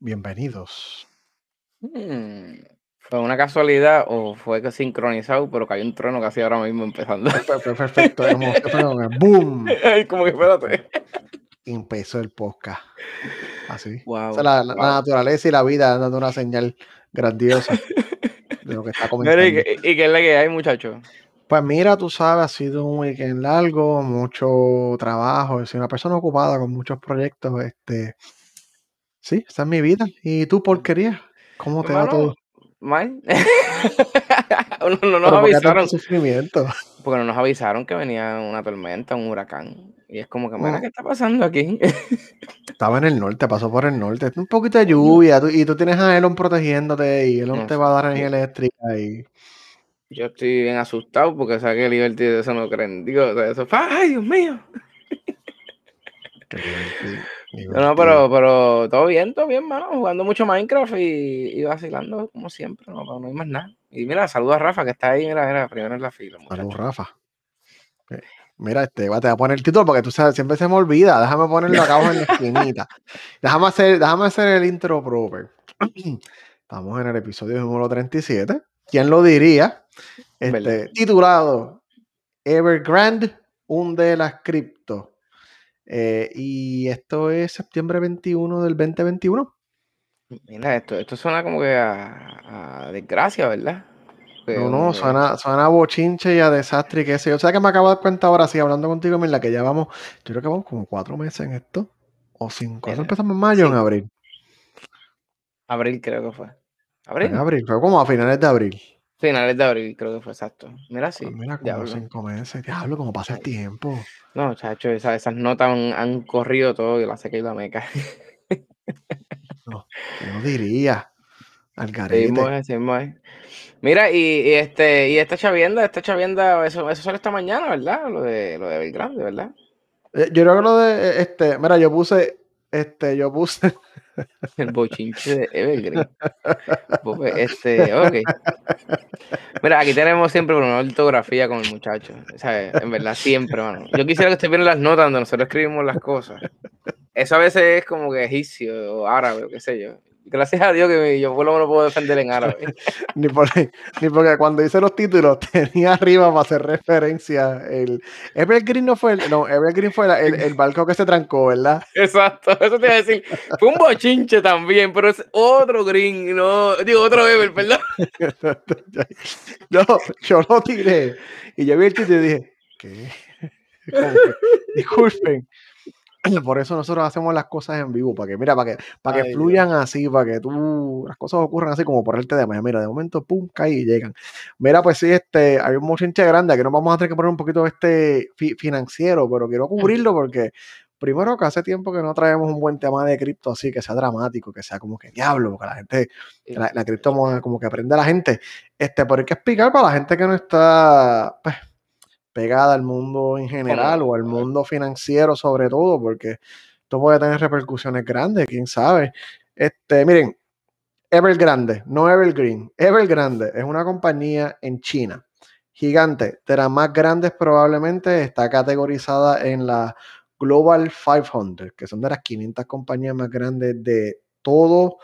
Bienvenidos. Hmm, ¿Fue una casualidad o fue que sincronizado, pero cayó un trueno casi ahora mismo empezando? Perfecto, ¡boom! como que espérate. Empezó el podcast. Así. Wow, la, la naturaleza y la vida dando una señal grandiosa de lo que está comenzando. ¿y, qué- y qué es la que hay, muchachos? Pues mira, tú sabes, ha sido un weekend largo, mucho trabajo, soy una persona ocupada con muchos proyectos, este, sí, esa es mi vida. ¿Y tú, porquería? ¿Cómo te va Hermano, todo? mal. no, no nos Pero ¿por qué tanto avisaron, sufrimiento? porque no nos avisaron que venía una tormenta, un huracán. Y es como que, mira. ¿qué está pasando aquí? Estaba en el norte, pasó por el norte, un poquito de lluvia, tú- y tú tienes a Elon protegiéndote, y Elon No te va a dar energía eléctrica, y yo estoy bien asustado porque saqué que Liberty de eso no creen. Digo, o sea, eso ¡ay, Dios mío! No, no, divertido. pero, pero todo bien, todo bien, mano. Jugando mucho Minecraft y, y vacilando como siempre, no, no hay más nada. Y mira, saluda a Rafa que está ahí, mira, mira, primero en la fila, Salud, muchacho. Rafa. Ok. Mira, este, va, te voy a poner el título porque tú sabes, siempre se me olvida. Déjame ponerlo acá abajo en la esquinita. Déjame hacer, déjame hacer el intro proper. Estamos en el episodio número 37. ¿Quién lo diría? Este, titulado Evergrande hunde las cripto. Eh, y esto es septiembre 21 del 2021. Mira, esto, esto suena como que a, a desgracia, ¿verdad? No, no, suena, suena a bochinche y a desastre y qué sé yo. O sea que me acabo de dar cuenta ahora, sí, hablando contigo, en la que ya vamos, yo creo que vamos como cuatro meses en esto. O cinco. ¿Eso Mira, empezamos en mayo o en abril? Abril creo que fue. En ¿Abril? abril, fue como a finales de abril. Finales de abril creo que fue, exacto. Mira, sí, Pues mira, como diablo. cinco meses. Diablo, como pasa el tiempo. No, chacho, esa- esas notas han, han corrido todo y la sé que la meca. No, yo no diría. Al seguimos, eh. Mira, y, y este, y esta chavienda, esta chavienda, eso, eso sale esta mañana, ¿verdad? Lo de, lo de Belgrande, ¿verdad? Eh, Yo creo que lo de eh, este, mira, yo puse, este, yo puse, El bochinche de Evergreen. Pues, Este, ok. Mira, aquí tenemos siempre una ortografía con el muchacho. O sea, en verdad, siempre, mano. Yo quisiera que usted viera las notas donde nosotros escribimos las cosas. Eso a veces es como que egipcio o árabe o qué sé yo. Gracias a Dios que yo por lo menos puedo defender en árabe. ni, por- ni porque cuando hice los títulos tenía arriba para hacer referencia el Evergreen no fue el, no, Evergreen fue la- el, el barco que se trancó, ¿verdad? Exacto, eso te iba a decir. Fue un bochinche también, pero es otro green, no, digo otro Ever, perdón. yo, yo lo tiré y yo vi el título y dije, ¿qué? Disculpen. Por eso nosotros hacemos las cosas en vivo, para que, mira, para que, para que Ay, Dios. fluyan así, para que tú, las cosas ocurran así como por el tema. Mira, de momento, pum, cae y llegan. Mira, pues sí, este, hay un mochinche grande, que nos vamos a tener que poner un poquito este fi- financiero, pero quiero cubrirlo porque primero que hace tiempo que no traemos un buen tema de cripto así, que sea dramático, que sea como que diablo, porque la gente, la, la cripto mo- como que aprende a la gente. Este, pero hay que explicar para la gente que no está pues, pegada al mundo en general o al mundo financiero sobre todo, porque esto puede tener repercusiones grandes, quién sabe. Este, miren, Evergrande, no Evergreen, Evergrande es una compañía en China, gigante, de las más grandes probablemente, está categorizada en la Global 500, que son de las 500 compañías más grandes de todo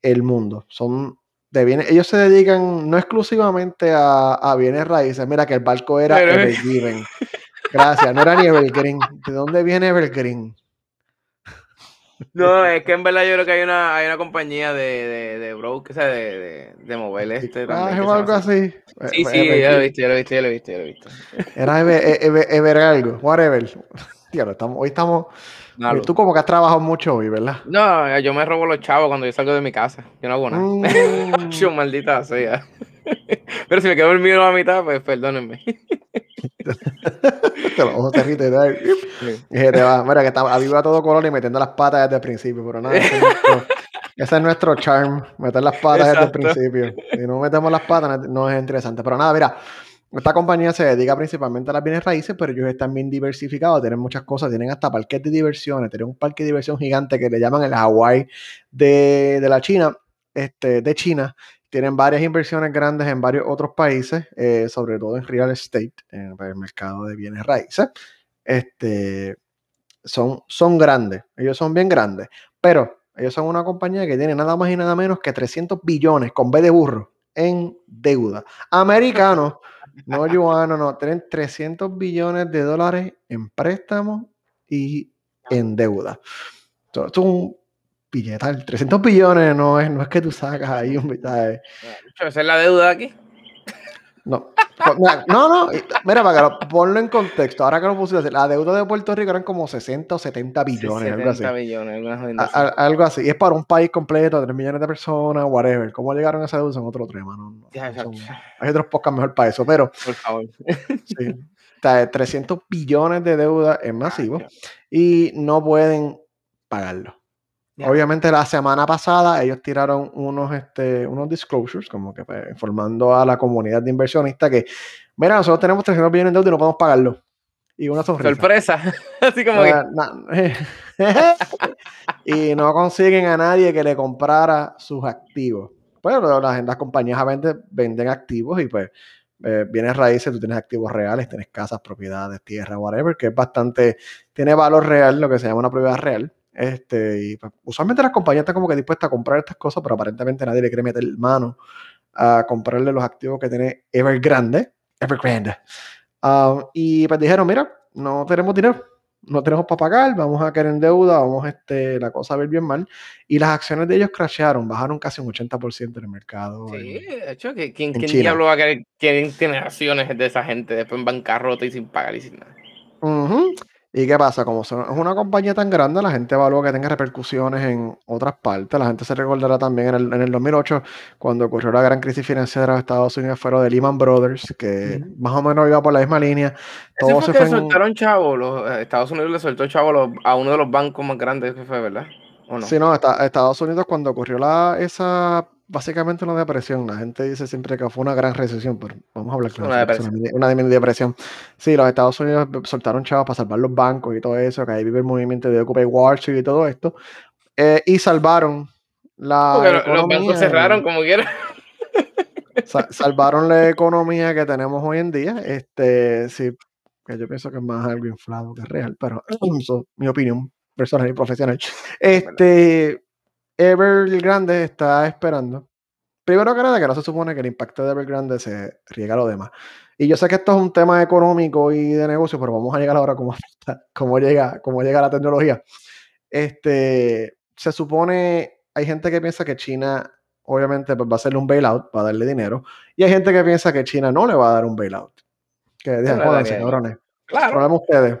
el mundo. Son de bienes, ellos se dedican no exclusivamente a, a bienes raíces. Mira que el barco era Pero- Evergiven. Gracias, no era ni Evergreen. ¿De dónde viene Evergreen? No, es que en verdad yo creo que hay una, hay una compañía de, de, de o sea, de, de, de mover este que o se algo así. Sí, Eh, sí, yo lo he Evergreen. visto, yo lo he visto, yo lo he visto, yo lo he visto. Era Ever, Ever- Ever algo, whatever. Diablo, estamos, hoy estamos. Tú como que has trabajado mucho hoy, ¿verdad? No, yo me robo los chavos cuando yo salgo de mi casa. Yo no hago nada. Mm. Yo, maldita sea. Pero si me quedo dormido a la mitad, pues perdónenme. Te los ojos te Y se te va. Mira, que está vivo a todo color y metiendo las patas desde el principio, pero nada, ese es nuestro, ese es nuestro charm, meter las patas desde el principio. Si no metemos las patas, no es interesante. Pero nada, mira, esta compañía se dedica principalmente a las bienes raíces, pero ellos están bien diversificados, tienen muchas cosas, tienen hasta parques de diversiones, tienen un parque de diversión gigante que le llaman el Hawaii de, de la China, este, de China. Tienen varias inversiones grandes en varios otros países, eh, sobre todo en real estate, en el mercado de bienes raíces. Este, son, son grandes, ellos son bien grandes, pero ellos son una compañía que tiene nada más y nada menos que 300 billones con B de burro en deuda. Americanos, no yuano, no, tienen 300 billones de dólares en préstamos y en deuda. Esto, es un billetal. 300 billones no es, no es que tú sacas ahí un billete. Esa es la deuda aquí. No, no, no, mira, para que ponlo en contexto, ahora que lo puse, la deuda de Puerto Rico eran como 60 o 70 billones, 70 algo así. billones, a, a, algo así. Y es para un país completo, 3 millones de personas, whatever. ¿Cómo llegaron a esa deuda? Son otro tema, ¿no? Ya, Son, hay otros podcasts mejor para eso, pero. Por favor. Sí, 300 billones de deuda es masivo y no pueden pagarlo. Yeah. Obviamente la semana pasada ellos tiraron unos, este, unos disclosures, como que pues, informando a la comunidad de inversionistas que, mira, nosotros tenemos 300 billones de deuda y no podemos pagarlo. Y una sonrisa. Sorpresa. Así como que... y no consiguen a nadie que le comprara sus activos. Pero las, las compañías venden, venden activos y pues eh, bienes raíces, tú tienes activos reales, tienes casas, propiedades, tierra, whatever, que es bastante, tiene valor real, lo que se llama una propiedad real. Este, y pues, usualmente las compañías están como que dispuestas a comprar estas cosas, pero aparentemente nadie le quiere meter mano a comprarle los activos que tiene Evergrande. Evergrande. Um, y pues dijeron, mira, no tenemos dinero, no tenemos para pagar, vamos a caer en deuda, vamos este, la cosa a ver bien mal. Y las acciones de ellos crashearon, bajaron casi un 80% en el mercado. Sí, en, de hecho, ¿quién, quién diablo va a querer, quién tiene acciones de esa gente después en bancarrota y sin pagar y sin nada? Uh -huh. ¿Y qué pasa? Como son, es una compañía tan grande, la gente evalúa que tenga repercusiones en otras partes. La gente se recordará también en el, en el 2008, cuando ocurrió la gran crisis financiera de Estados Unidos, fueron de Lehman Brothers, que uh -huh. más o menos iba por la misma línea. Todo fue se que fue soltaron en... chavo, los, eh, Estados Unidos le soltó chavo los, a uno de los bancos más grandes que fue, ¿verdad? ¿O no? Sí, no, está, Estados Unidos cuando ocurrió la, esa básicamente una depresión. La gente dice siempre que fue una gran recesión, pero vamos a hablar claro. Una depresión. Una, una depresión. Sí, los Estados Unidos soltaron chavos para salvar los bancos y todo eso, que ahí vive el movimiento de Occupy Wall Street y todo esto. Eh, y salvaron la. Porque los bancos cerraron como quiera. salvaron la economía que tenemos hoy en día. Este, sí, que yo pienso que es más algo inflado que real, pero eso es mi opinión personal y profesional. Este. Evergrande está esperando. Primero que nada, que no se supone que el impacto de Evergrande se riega a lo demás. Y yo sé que esto es un tema económico y de negocio, pero vamos a llegar ahora a cómo, cómo, llega, cómo llega la tecnología. Este, se supone, hay gente que piensa que China, obviamente, pues va a hacerle un bailout para darle dinero. Y hay gente que piensa que China no le va a dar un bailout. Que dejen, jódanse, cabrones. Claro. Problema ustedes.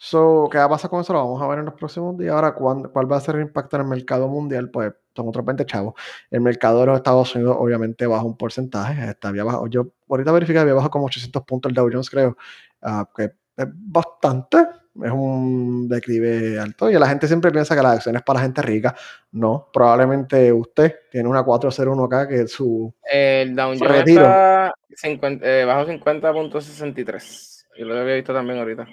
So, ¿qué va a pasar con eso? Lo vamos a ver en los próximos días. Ahora, ¿cuál, va a ser el impacto en el mercado mundial? Pues son otros 20 chavos. El mercado de los Estados Unidos, obviamente, baja un porcentaje. Está, había bajado, yo ahorita verifiqué, había bajado como 800 puntos el Dow Jones, creo. Uh, que es bastante. Es un declive alto. Y la gente siempre piensa que las acciones para la gente rica. No, probablemente usted tiene una 401 acá que es su. El Dow Jones retiro. está 50, eh, bajo 50.63. Yo lo había visto también ahorita.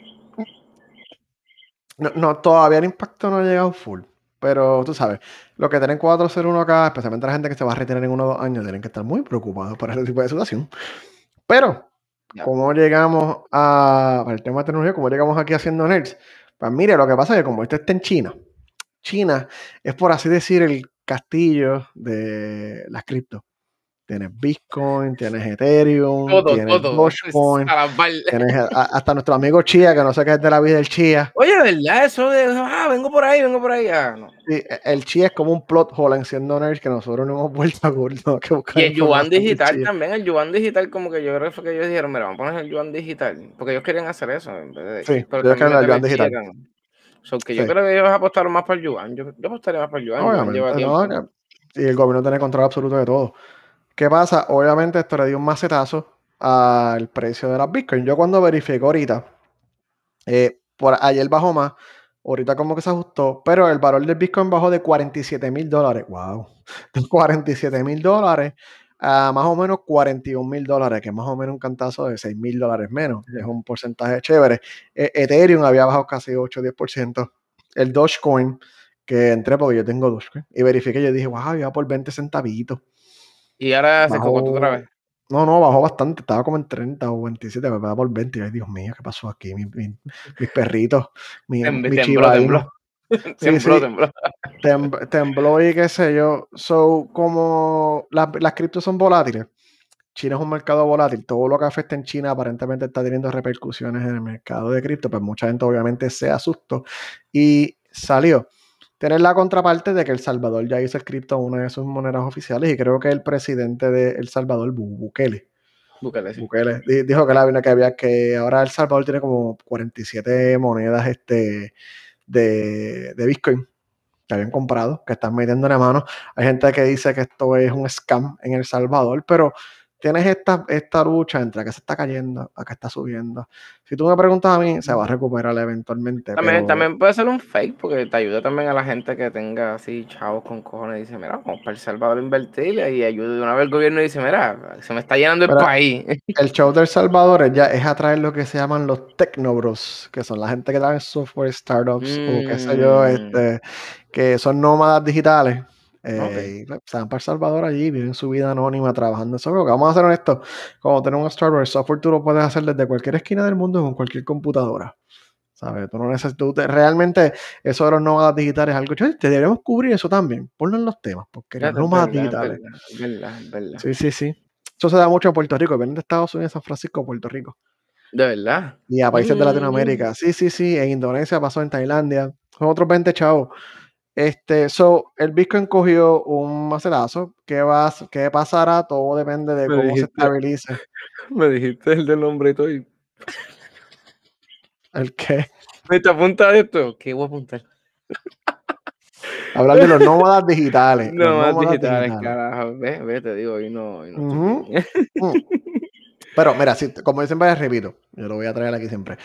No, no, todavía el impacto no ha llegado full. Pero tú sabes, los que tienen 401 acá, especialmente la gente que se va a retirar en uno o dos años, tienen que estar muy preocupados por ese tipo de situación. Pero, yeah. ¿cómo llegamos a, el tema de tecnología? ¿Cómo llegamos aquí haciendo nerds? Pues mire, lo que pasa es que como esto está en China, China es por así decir el castillo de las cripto. Tienes Bitcoin, tienes Ethereum, todo, tienes todo. Dogecoin, tienes a, hasta nuestro amigo Chia, que no sé qué es de la vida del Chia. Oye, ¿verdad? Eso de, ah, vengo por ahí, vengo por ahí. Ah, no. Sí, el Chia es como un plot hole en siendo nerds que nosotros no hemos vuelto a buscar. Y el Yuan Digital también, el Yuan Digital como que yo creo que ellos dijeron, mira, vamos a poner el Yuan Digital, porque ellos querían hacer eso. En vez de, sí, pero ellos querían el Yuan Digital. So, que yo creo que ellos apostaron más para el Yuan, yo, yo apostaría más para el Yuan. Obviamente, Yuan no, y el gobierno tiene control absoluto de todo. ¿Qué pasa? Obviamente esto le dio un macetazo al precio de las Bitcoin. Yo cuando verifico ahorita, eh, por ayer bajó más, ahorita como que se ajustó, pero el valor del Bitcoin bajó de 47 mil dólares. ¡Wow! De 47 mil dólares a más o menos 41 mil dólares, que es más o menos un cantazo de 6 mil dólares menos. Es un porcentaje chévere. Eh, Ethereum había bajado casi 8 o 10%. El Dogecoin, que entré porque yo tengo Dogecoin, y verifiqué, yo dije, wow, iba por 20 centavitos. Y ahora se cogó otra vez. No, no, bajó bastante. Estaba como en 30 o 27, me va por 20. Ay, Dios mío, ¿qué pasó aquí? Mi, mi, mis perritos, mi, Tem mi tembló, tembló. tembló, sí. tembló. Tem- tembló y qué sé yo. So, como las, las criptos son volátiles, China es un mercado volátil. Todo lo que afecta en China aparentemente está teniendo repercusiones en el mercado de cripto. Pues mucha gente obviamente se asustó y salió. Tienes la contraparte de que El Salvador ya hizo el cripto una de sus monedas oficiales y creo que el presidente de El Salvador, Bu- Bukele, Búscale, sí. Bukele, di- dijo que la que había que ahora El Salvador tiene como 47 monedas este, de, de Bitcoin que habían comprado, que están metiendo la mano. Hay gente que dice que esto es un scam en El Salvador, pero tienes esta, esta lucha entre que se está cayendo a que está subiendo. Si tú me preguntas a mí, se va a recuperar eventualmente. También, pero- también puede ser un fake porque te ayuda también a la gente que tenga así chavos con cojones y dice, mira, vamos para El Salvador a invertir y ayuda de una vez el gobierno y dice, mira, se me está llenando el país. El show del Salvador es, ya, es atraer lo que se llaman los Tecnobros, que son la gente que traen software startups o qué sé yo, Mm. este, que son nómadas digitales. Eh, Ok. y, se van para El Salvador allí, viven su vida anónima trabajando en software. Vamos a ser honestos, como tener un startup, el software tú lo puedes hacer desde cualquier esquina del mundo con cualquier computadora. ¿Sabes? Tú no necesitas, tú te- realmente eso de los nómadas digitales es algo, che, te deberíamos cubrir eso también. Ponlo en los temas, porque los nómadas digitales. verdad, es verdad, es verdad. Sí, sí, sí. Eso se da mucho en Puerto Rico, vienen de Estados Unidos, San Francisco, Puerto Rico. De verdad. Y a países de Mm. Latinoamérica. Sí, sí, sí. En Indonesia pasó en Tailandia. Son otros 20 chavos. Este, so, el Bitcoin cogió un macerazo. ¿Qué, va, a- ¿Qué pasará? Todo depende de Me cómo se estabilice. Me dijiste el del hombrito y El que. me te apunta esto. ¿Qué voy a apuntar? Hablar de los nómadas digitales. más nómadas digitales, digitales. carajo. Ve, ve, te digo, y no. Mm. Pero mira, si, como les repito, yo lo voy a traer aquí siempre.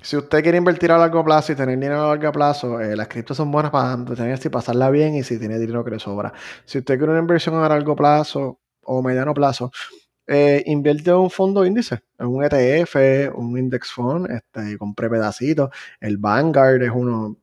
Si usted quiere invertir a largo plazo y tener dinero a largo plazo, eh, las criptos son buenas para tener y pasarla bien y si tiene dinero que le sobra. Si usted quiere una inversión a largo plazo o mediano plazo, eh, invierte en un fondo índice, en un ETF, un index fund, este, y compre pedacitos. El Vanguard es uno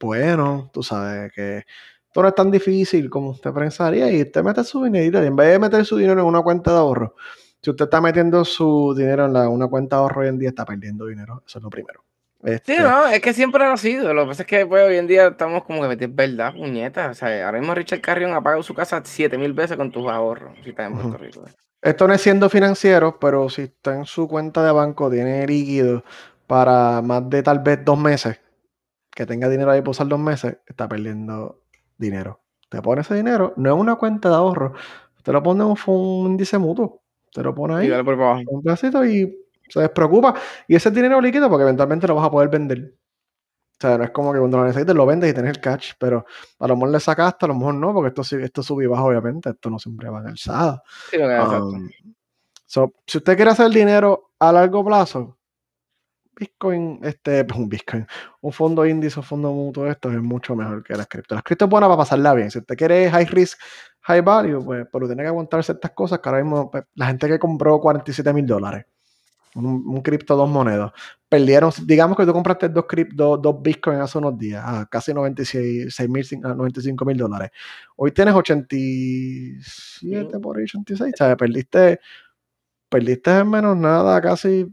bueno, tú sabes que esto no es tan difícil como usted pensaría y usted mete su dinero y en vez de meter su dinero en una cuenta de ahorro, si usted está metiendo su dinero en la- una cuenta de ahorro hoy en día, está perdiendo dinero. Eso es lo primero. Sí, Este, no, es que siempre lo ha sido. Lo que pasa es que pues, hoy en día estamos como que metidos, ¿verdad? Puñetas. O sea, ahora mismo Richard Carrion ha pagado su casa siete mil veces con tus ahorros. Si estás en Puerto. Rico. Esto no es siendo financiero, pero si está en su cuenta de banco, tiene líquido para más de tal vez dos meses, que tenga dinero ahí para usar dos meses, está perdiendo dinero. Te pone ese dinero, no es una cuenta de ahorro, usted lo pone en un índice mutuo, usted lo pone Y ahí, dale por abajo. un pedacito y se despreocupa. Y ese es dinero líquido porque eventualmente lo vas a poder vender. O sea, no es como que cuando lo necesites lo vendes y tienes el cash, pero a lo mejor le sacaste, a lo mejor no, porque esto, sí- esto sube y baja, obviamente, esto no siempre va en alzada. Sí, lo que. Um, so, si usted quiere hacer dinero a largo plazo, Bitcoin, este, un Bitcoin, un fondo índice, un fondo mutuo, esto es mucho mejor que las cripto. Las cripto es buena para pasarla bien. Si usted quiere high risk, high value, pues, pero tiene que aguantar ciertas cosas que ahora mismo, pues, la gente que compró 47 mil dólares, un, un cripto, dos monedas, perdieron, digamos que tú compraste dos, crip- dos, dos Bitcoin hace unos días, a casi 96 mil, 95 mil dólares. Hoy tienes 87 por ahí, 86, ¿sabes? Perdiste, perdiste en menos nada, casi.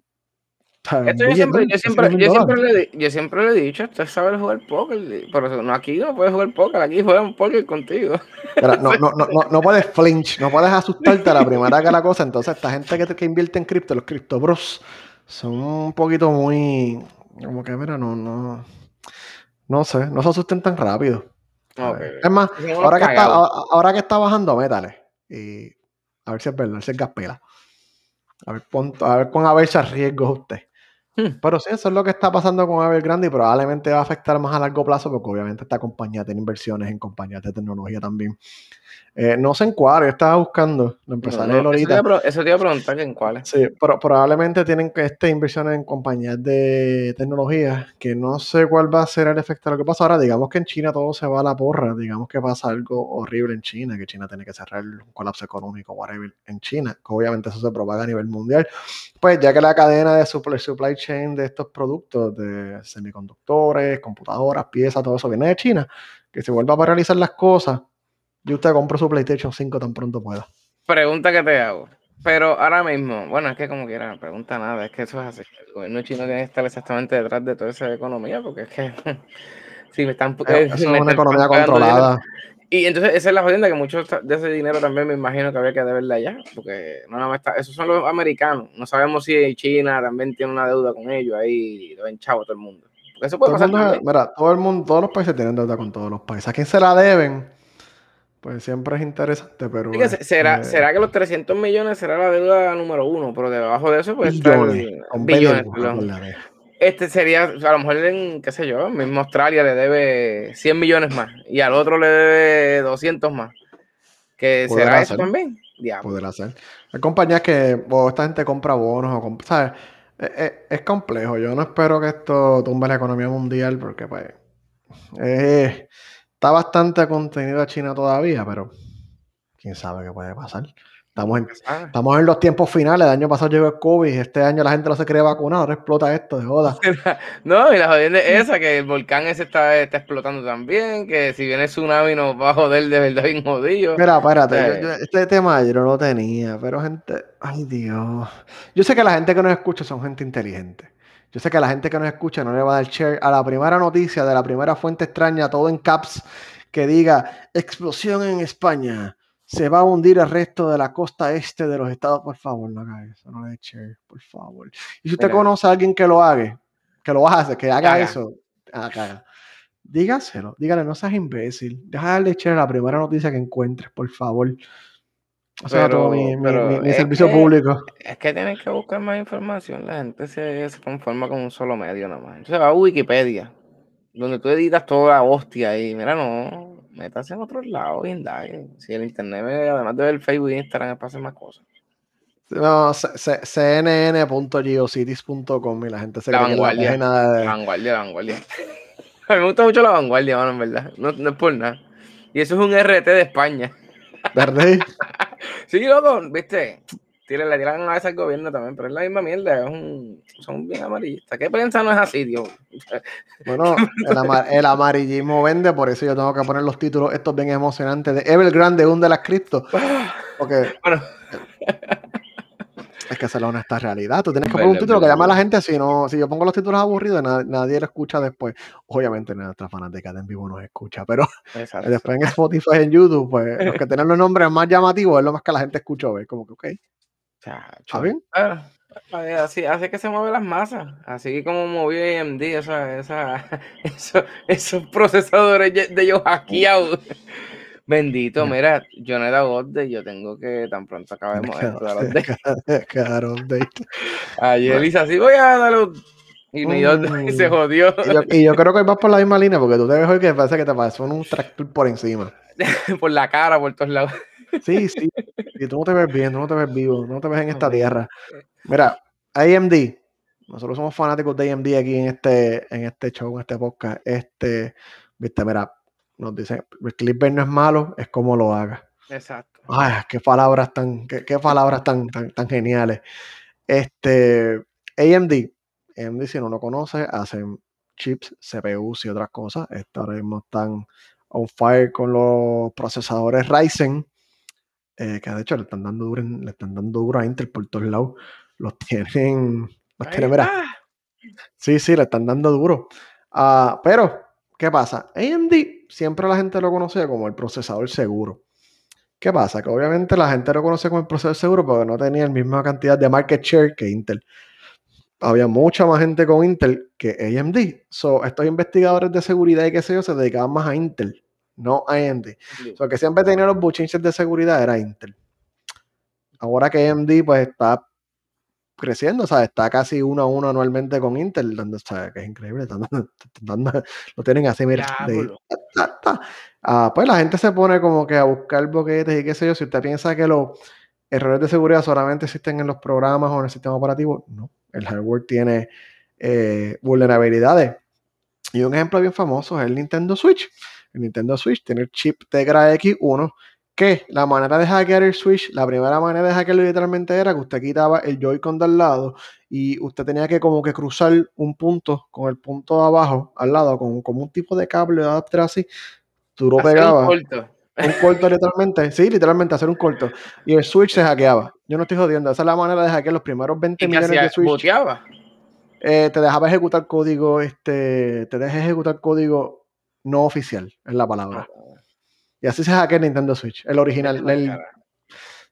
Yo siempre, yo casi siempre, 10.000 yo siempre, dólares. le, di- yo siempre le he dicho, usted sabe jugar póker, pero no, aquí no puedes jugar póker, aquí juegan póker contigo. Mira, no, no, no, no, no puedes flinch, no puedes asustarte a la primera que la cosa. Entonces, esta gente que, que invierte en cripto, los cripto bros, son un poquito muy. Como que, mira, no, no. No sé, no se asusten tan rápido. Es más, ahora que, está, ahora que está bajando, métale. Y a ver si es verdad, a ver si es gaspela. A ver, pon- a ver, con a ver si arriesgo usted. Hmm. Pero sí, eso es lo que está pasando con Evergrande y probablemente va a afectar más a largo plazo porque obviamente esta compañía tiene inversiones en compañías de tecnología también. Eh, no sé en cuál, yo estaba buscando, lo empecé No, a leer no, eso, te ahorita. eso te iba a preguntar en cuáles. Sí, pero probablemente tienen que este, inversiones en compañías de tecnología, que no sé cuál va a ser el efecto de lo que pasa ahora. Digamos que en China todo se va a la porra, digamos que pasa algo horrible en China, que China tiene que cerrar un colapso económico, whatever, en China, que obviamente eso se propaga a nivel mundial. Pues ya que la cadena de supply, supply chain de estos productos, de semiconductores, computadoras, piezas, todo eso viene de China, que se vuelva a paralizar las cosas, y usted compra su PlayStation 5 tan pronto pueda. Pregunta que te hago. Pero ahora mismo, bueno, es que como quiera, pregunta nada, es que eso es así. El gobierno chino tiene que estar exactamente detrás de toda esa economía, porque es que Sí, me están. Eh, eh, me es una están economía dinero. controlada. Y entonces esa es la jodienda que mucho de ese dinero también me imagino que había que deberle allá, porque no nada más está, esos son los americanos. No sabemos si China también tiene una deuda con ellos, ahí lo ven chavo todo el mundo. Porque eso puede Todo pasar mundo- mira, todo el mundo, todos los países tienen deuda con todos los países. A quién se la deben, pues siempre es interesante, pero. Así que se- será, será que los 300 millones será la deuda número uno, pero debajo de eso pues billones, con billones, billones. Este sería, a lo mejor en, qué sé yo, mismo Australia le debe 100 millones más y al otro le debe 200 más. ¿Que Podrá será eso ser. también? Poder hacer. Hay compañías que, o esta gente compra bonos, o comp- ¿sabes? Es, es- es complejo. Yo no espero que esto tumbe la economía mundial porque, pues, eh, está bastante contenido a China todavía, pero quién sabe qué puede pasar. Estamos en, Ah, estamos en los tiempos finales. El año pasado llegó el COVID, este año la gente no se cree vacunada, ahora explota esto de joda. No, y la jodienda es esa, que el volcán ese está, está explotando también, que si viene el tsunami nos va a joder de verdad bien jodido. Mira, espérate, Eh. yo- yo- este tema yo no lo tenía, pero gente, ay Dios. Yo sé que la gente que nos escucha son gente inteligente. Yo sé que la gente que nos escucha no le va a dar share a la primera noticia de la primera fuente extraña, todo en caps, que diga explosión en España. Se va a hundir el resto de la costa este de los estados. Por favor, no haga eso, no le dé share, por favor. Y si usted Mira. conoce a alguien que lo haga, que lo hace, que haga Haga. eso, haga. Dígaselo, dígale, no seas imbécil. Deja de darle share a la primera noticia que encuentres, por favor. O sea, Pero- todo mi, mi- pero mi- mi es servicio que- público. Es que tienen que buscar más información, la gente se, se conforma con un solo medio nada más. Entonces va a Wikipedia, donde tú editas toda la hostia y mira, no, métase en otros lados y indague. Si el internet, además de ver Facebook e Instagram, es para hacer más cosas. No, cnn.geocities.com y la gente se La la vanguardia. La de... vanguardia, la vanguardia. A mí me gusta mucho la vanguardia, mano, en verdad. No, no es por nada. Y eso es un RT de España. ¿Verdad? Sí, loco, viste. Tira- Le tiran a veces al gobierno también, pero es la misma mierda. Es un, son bien amarillistas. ¿Qué prensa no es así, Dios? Bueno, el, ama- el amarillismo vende, por eso yo tengo que poner los títulos estos bien emocionantes de Evergrande, un de las cripto. Porque Bueno, es que esa es la honesta realidad. Tú tienes que poner un título que llame a la gente. Si no, si yo pongo los títulos aburridos, na- nadie lo escucha después. Obviamente nuestra fanática de en vivo nos escucha, pero exacto. después en Spotify, en YouTube, pues los que tienen los nombres más llamativos es lo más que la gente escuchó. ¿ves? Como que, ok. ¿está bien? Claro, pues, Así, así que se mueven las masas. Así como movió AMD, esa, esa, eso- esos procesadores de ellos hackeados. Bendito, mira, yo no he dado orden, yo tengo que tan pronto acabemos esto. dar update. Quedaron update. Ayer hice así, voy a darle un- Y me dio y se jodió. Y yo, y yo creo que vas por la misma línea porque tú te ves hoy que parece que te pasó un tractor por encima. por la cara, por todos lados. Sí, sí. Y tú no te ves bien, tú no te ves vivo, no te ves en esta tierra. Mira, AMD. Nosotros somos fanáticos de AMD aquí en este, en este show, en este podcast. Este, viste, mira, nos dicen, el clipper no es malo, es como lo haga. Exacto. Ay, qué palabras tan, qué, qué palabras tan, tan, tan geniales. Este, AMD, AMD, si no lo conoce, hacen chips, CPUs y otras cosas. Ahora mismo están on fire con los procesadores Ryzen, eh, que de hecho le están dando duro, le están dando duro a Intel por todos lados. Los tienen, los tienen, mira. Sí, sí, le están dando duro. Ah, pero, ¿qué pasa? AMD siempre la gente lo conocía como el procesador seguro. ¿Qué pasa? Que obviamente la gente lo conoce como el procesador seguro porque no tenía la misma cantidad de market share que Intel. Había mucha más gente con Intel que AMD. So, estos investigadores de seguridad y qué sé yo se dedicaban más a Intel, no a AMD. O sea, que siempre tenía los buchinches de seguridad era Intel. Ahora que AMD pues está creciendo, o sea, está casi uno a uno anualmente con Intel, dando, o sea, que es increíble, dando- dando- lo tienen así, mira, de- Diablo. ta, ta. Ah, pues la gente se pone como que a buscar boquetes y qué sé yo, si usted piensa que los errores de seguridad solamente existen en los programas o en el sistema operativo, no, el hardware tiene eh, vulnerabilidades. Y un ejemplo bien famoso es el Nintendo Switch. El Nintendo Switch tiene el chip Tegra X1, que la manera de hackear el Switch, la primera manera de hackearlo literalmente era que usted quitaba el Joy-Con de al lado y usted tenía que como que cruzar un punto con el punto de abajo al lado, con como un tipo de cable de adapter así, tú lo Hacer un pegabas, corto. un corto literalmente, sí, literalmente hacer un corto, y el Switch se hackeaba. Yo no estoy jodiendo, esa es la manera de hackear los primeros 20 Y que millones de Switch boteaba. eh, te dejaba ejecutar código, este, te deja ejecutar código no oficial, es la palabra. No, Y así se hackea el Nintendo Switch, el original. el-.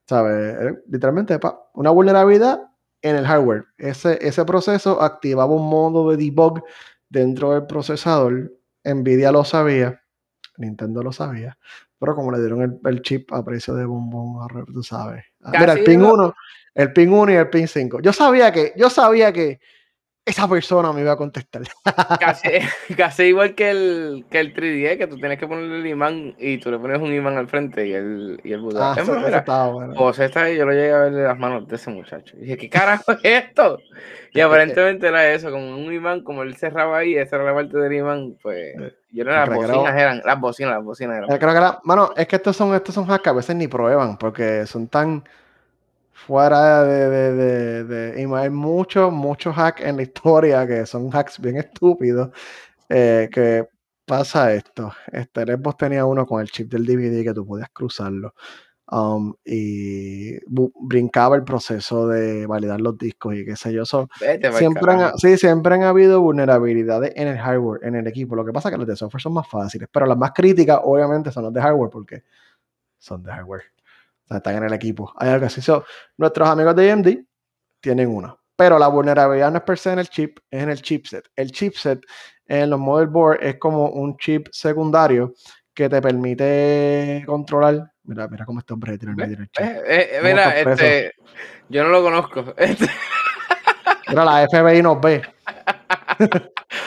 ¿sabes? Eh, Literalmente, pa, una vulnerabilidad en el hardware. Ese, ese proceso activaba un modo de debug dentro del procesador. Nvidia lo sabía, Nintendo lo sabía, pero como le dieron el, el chip a precio de bombón, tú sabes. Ah, Mira, el pin lo- 1, el pin 1 y el pin 5. Yo sabía que, yo sabía que esa persona me iba a contestar. Casi, casi igual que el, que el 3D, que tú tienes que ponerle el imán y tú le pones un imán al frente y el, y el Buda. Ah, Es eso, eso estaba bueno. Está ahí, yo lo llegué a ver de las manos de ese muchacho. Y dije, ¿qué carajo es esto? Y aparentemente era eso, como un imán, como él cerraba ahí, esa era la parte del imán, pues. Yo no las Creo bocinas eran, las bocinas, las bocinas eran. Eh, creo que era, mano, es que estos son, estos son hacks que a veces ni prueban porque son tan fuera de, de, de, de- y hay muchos, muchos hacks en la historia que son hacks bien estúpidos eh, que pasa esto. Este, el Xbox tenía uno con el chip del DVD que tú podías cruzarlo um, y brincaba el proceso de validar los discos y qué sé yo. So, Siempre han, sí, siempre han habido vulnerabilidades en el hardware, en el equipo. Lo que pasa es que los de software son más fáciles, pero las más críticas, obviamente, son los de hardware, porque son de hardware. O sea, están en el equipo. Hay algo así. So, nuestros amigos de AMD tienen una. Pero la vulnerabilidad no es per se en el chip, es en el chipset. El chipset en los motherboard es como un chip secundario que te permite controlar. Mira, mira cómo este hombre tiene el Ve, medio del chip. Eh, eh, ¿Cómo mira, este. Yo no lo conozco. Este, Mira, la FBI nos ve.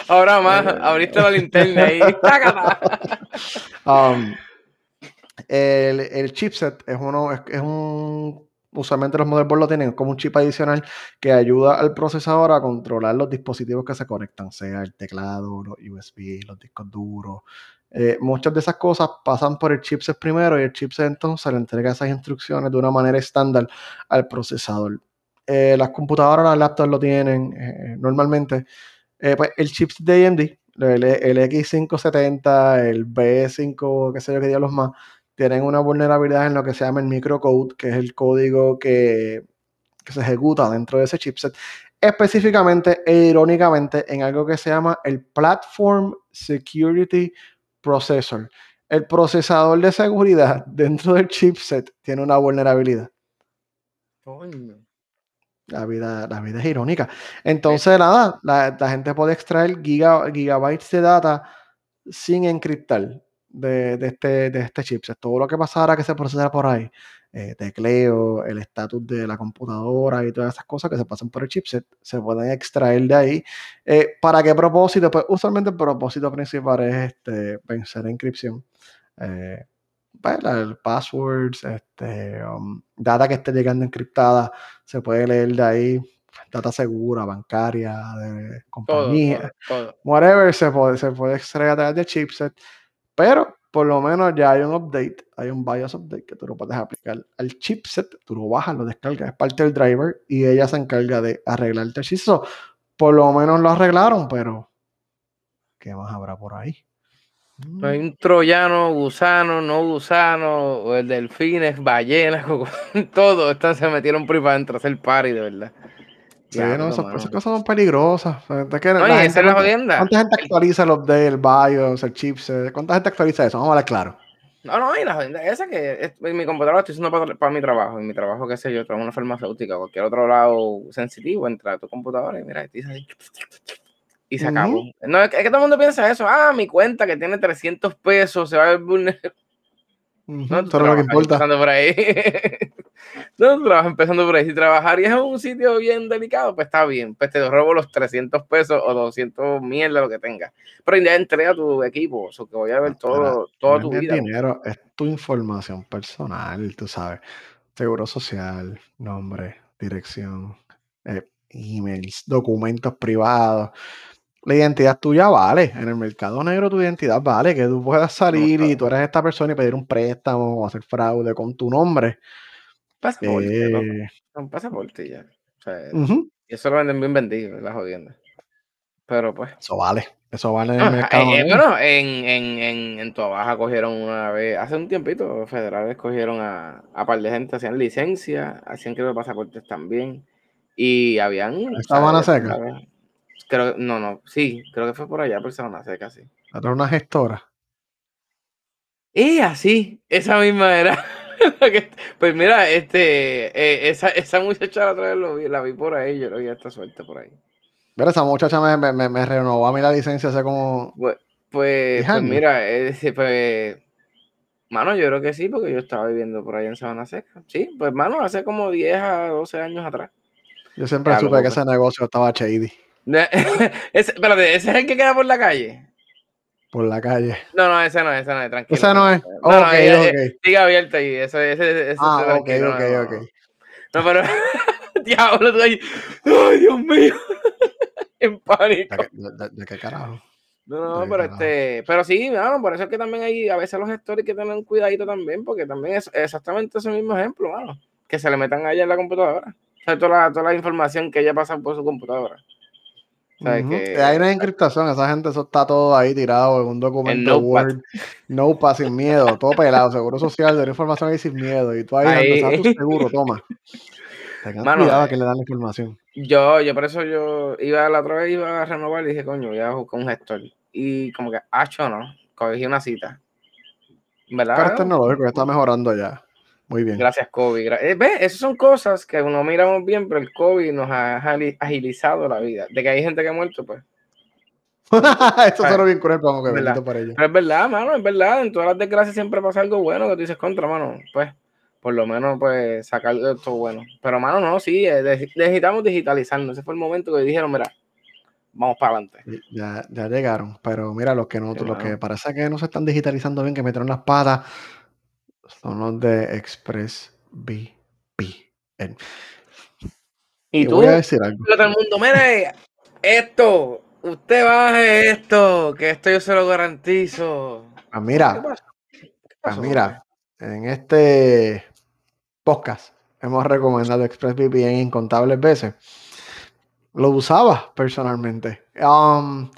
ahora más, abriste la linterna ahí. Um, el, chipset es uno, es, es un, usualmente los motherboards lo tienen como un chip adicional que ayuda al procesador a controlar los dispositivos que se conectan, sea el teclado, los USB, los discos duros. Eh, muchas de esas cosas pasan por el chipset primero y el chipset entonces le entrega esas instrucciones de una manera estándar al procesador. Eh, las computadoras, las laptops lo tienen eh, normalmente. Pues el chipset de AMD, el, el X570, el B5, qué sé yo qué diablos más, tienen una vulnerabilidad en lo que se llama el microcode, que es el código que, que se ejecuta dentro de ese chipset, específicamente e irónicamente en algo que se llama el Platform Security Processor. El procesador de seguridad dentro del chipset tiene una vulnerabilidad. La vida, la vida es irónica. Entonces, nada, la, la gente puede extraer giga- gigabytes de data sin encriptar de, de este, de este chipset. Todo lo que pasara que se procesa por ahí, eh, tecleo, el estatus de la computadora y todas esas cosas que se pasan por el chipset, se pueden extraer de ahí. Eh, ¿Para qué propósito? Pues usualmente el propósito principal es este, vencer la encripción. Eh, pues, el passwords, este, um, data que esté llegando encriptada, se puede leer de ahí, data segura, bancaria, de compañía, todo, todo. whatever, se puede, se puede extraer a través del chipset, pero por lo menos ya hay un update, hay un BIOS update que tú lo puedes aplicar al chipset, tú lo bajas, lo descargas, es parte del driver y ella se encarga de arreglarte el. So, por lo menos lo arreglaron, pero ¿qué más habrá por ahí? Mm. Hay un troyano, gusano, no gusano, el delfines, ballenas, todo. Están, se metieron por ahí hacer party, de verdad. Sí, no, esas, cosas son peligrosas. O sea, es que No, la y gente esa es la cuánta- jodienda. ¿Cuánta gente actualiza los del BIOS, el chipset? ¿Cuánta gente actualiza eso? Vamos a hablar claro. No, no, y la jodienda esa que es, mi computadora la estoy usando para, para mi trabajo. En mi trabajo, qué sé yo, trabajo en una farmacéutica, cualquier otro lado sensitivo, entra a tu computadora y mira, y dice y se acabó. No, es que, es que todo el mundo piensa eso. Ah, mi cuenta que tiene 300 pesos se va a ver vulnerable. No, es lo que importa. empezando por ahí. no, trabajas empezando por ahí. Si trabajarías en un sitio bien delicado, pues está bien. Pues te robo los 300 pesos o 200 mierda, lo que tengas. Pero ya entrega tu equipo. O sea, que voy a ver No, todo, mira, toda no tu es vida. dinero, es tu información personal, tú sabes. Seguro social, nombre, dirección, eh, emails, documentos privados. La identidad tuya vale. En el mercado negro tu identidad vale. Que tú puedas salir y tú eres esta persona y pedir un préstamo o hacer fraude con tu nombre. Pasaporte. Eh, Un pasaporte ya. O sea, ujú, y eso lo venden bien vendido, la jodienda. Pero pues. Eso vale. Eso vale en el No, mercado eh, eh, bueno, en, en, en, en Toa Baja cogieron una vez, hace un tiempito, los federales cogieron a, a par de gente, hacían licencia, hacían que pasaportes también, y habían... ¿En Sabana ¿sabes? Seca? Creo, no, no, sí, creo que fue por allá, por Sabana Seca, sí. Era una gestora. Y así, esa misma era. pues mira, este, eh, esa, esa muchacha la otra vez lo vi, la vi por ahí, yo lo vi esta suerte por ahí. Pero esa muchacha me, me, me, renovó a mí la licencia hace como. Pues, pues, 10 pues mira, eh, pues, mano, yo creo que sí, porque yo estaba viviendo por ahí en Sabana Seca. Sí, pues, mano, hace como 10 a 12 años atrás. Yo siempre Ya, supe que ese negocio estaba shady ese, espérate, ¿ese es el que queda por la calle? por la calle. No, no, ese no, ese no es, tranquilo. Ese no es. No, no, ok, eh, ok. sigue abierto ahí, ese, ese, ese Ah, ok, ok, no, ok. no. Pero. Diablo, tú ahí. ¡Ay, Dios mío! en pánico. ¿De, qué- de- de- de qué carajo? No, no, de pero carajo? este. Pero sí, mano, por eso es que también hay. A veces los gestores que tener un cuidadito también, porque también es exactamente ese mismo ejemplo, mano. Que se le metan a ella en la computadora. O sea, toda la, toda la información que ella pasa por su computadora. Que- Y Hay una encriptación, esa gente, eso está todo ahí tirado en un documento Notepad. Word, Notepad sin miedo, todo pelado, seguro social, de la información ahí sin miedo, y tú ahí, Ahí. donde está tu seguro, toma. Tengan Mano, cuidado eh, que le dan la información. Yo, yo por eso yo iba la otra vez iba a renovar y dije, coño, voy a buscar un gestor. Y como que, hacho, no, cogí una cita. ¿Verdad? Pero es tecnológico, está mejorando ya. Muy bien. Gracias, COVID. Gra- eh, ¿Ves? Esas son cosas que uno miramos bien, pero el COVID nos ha agili- agilizado la vida. De que hay gente que ha muerto, pues. Esto suena bien cruel, como que ¿Verdad? bendito para ellos. Pero es verdad, mano, es verdad. En todas las desgracias siempre pasa algo bueno que tú dices contra, mano. Pues, por lo menos, pues, sacar esto bueno. Pero, mano, no, sí, eh, necesitamos digitalizarnos. Ese fue el momento que dijeron, mira, vamos para adelante. Ya, ya llegaron, pero mira, los que no, Sí, los que parece que no se están digitalizando bien, que metieron las patas, son los de ExpressVPN. Y Y tú, voy a decir algo. todo el mundo, mire, esto, usted baje esto, que esto yo se lo garantizo. Ah, ¿Qué mira, pasó? ¿Qué ah, mira, en este podcast hemos recomendado ExpressVPN incontables veces. Lo usaba personalmente. Um,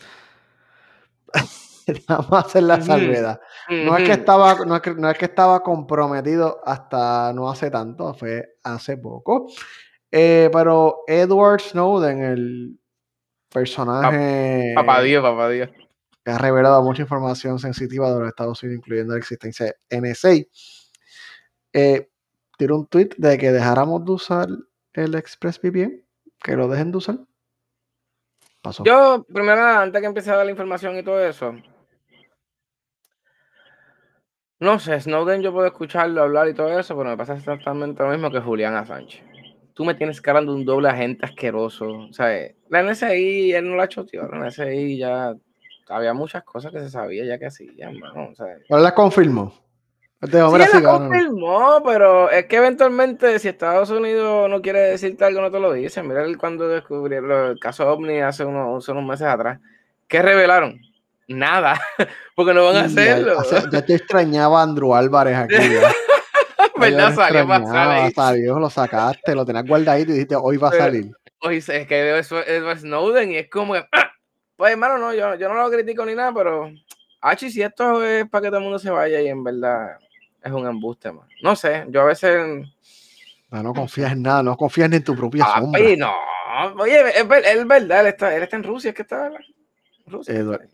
vamos a hacer la salvedad. No es que estaba, no es que, no es que estaba comprometido hasta no hace tanto, fue hace poco. Eh, pero Edward Snowden, el personaje Papá Dios, papá Dios. que ha revelado mucha información sensitiva de los Estados Unidos, incluyendo la existencia de NSA, eh, tiró un tweet de que dejáramos de usar el ExpressVPN, que lo dejen de usar. Pasó. Yo, primero, antes que empiece a dar la información y todo eso, no sé, Snowden yo puedo escucharlo, hablar y todo eso, pero me pasa exactamente lo mismo que Julián Assange. Tú me tienes cara de un doble agente asqueroso. O sea, la NSI, él no la choteó, la NSI ya había muchas cosas que se sabía ya que hacían, mano. O sea, Pero la confirmó. Te digo, Sí, mira, él sí, la confirmó, pero es que eventualmente si Estados Unidos no quiere decirte algo, no te lo dice. Mira el cuando descubrieron el caso OVNI hace unos, hace unos meses atrás. ¿Qué revelaron? Nada, porque no van a ya, hacerlo. hace- ya te extrañaba Andrew Álvarez aquí. ¿Verdad? Lo Salió para salir. salió, lo sacaste, lo tenías guardadito y dijiste, hoy va a Pero- salir. Oye, es que veo eso Edward Snowden y es como que, ¡ah! pues hermano, no, yo, yo no lo critico ni nada, pero, Hachi, si esto es para que todo el mundo se vaya y en verdad es un embuste, man. No sé, yo a veces... No, no confías en nada, no confías ni en tu propia Ah, sombra. No. Oye, es, es verdad, él está, él está en Rusia, es que está ¿verdad? en Rusia. Edward.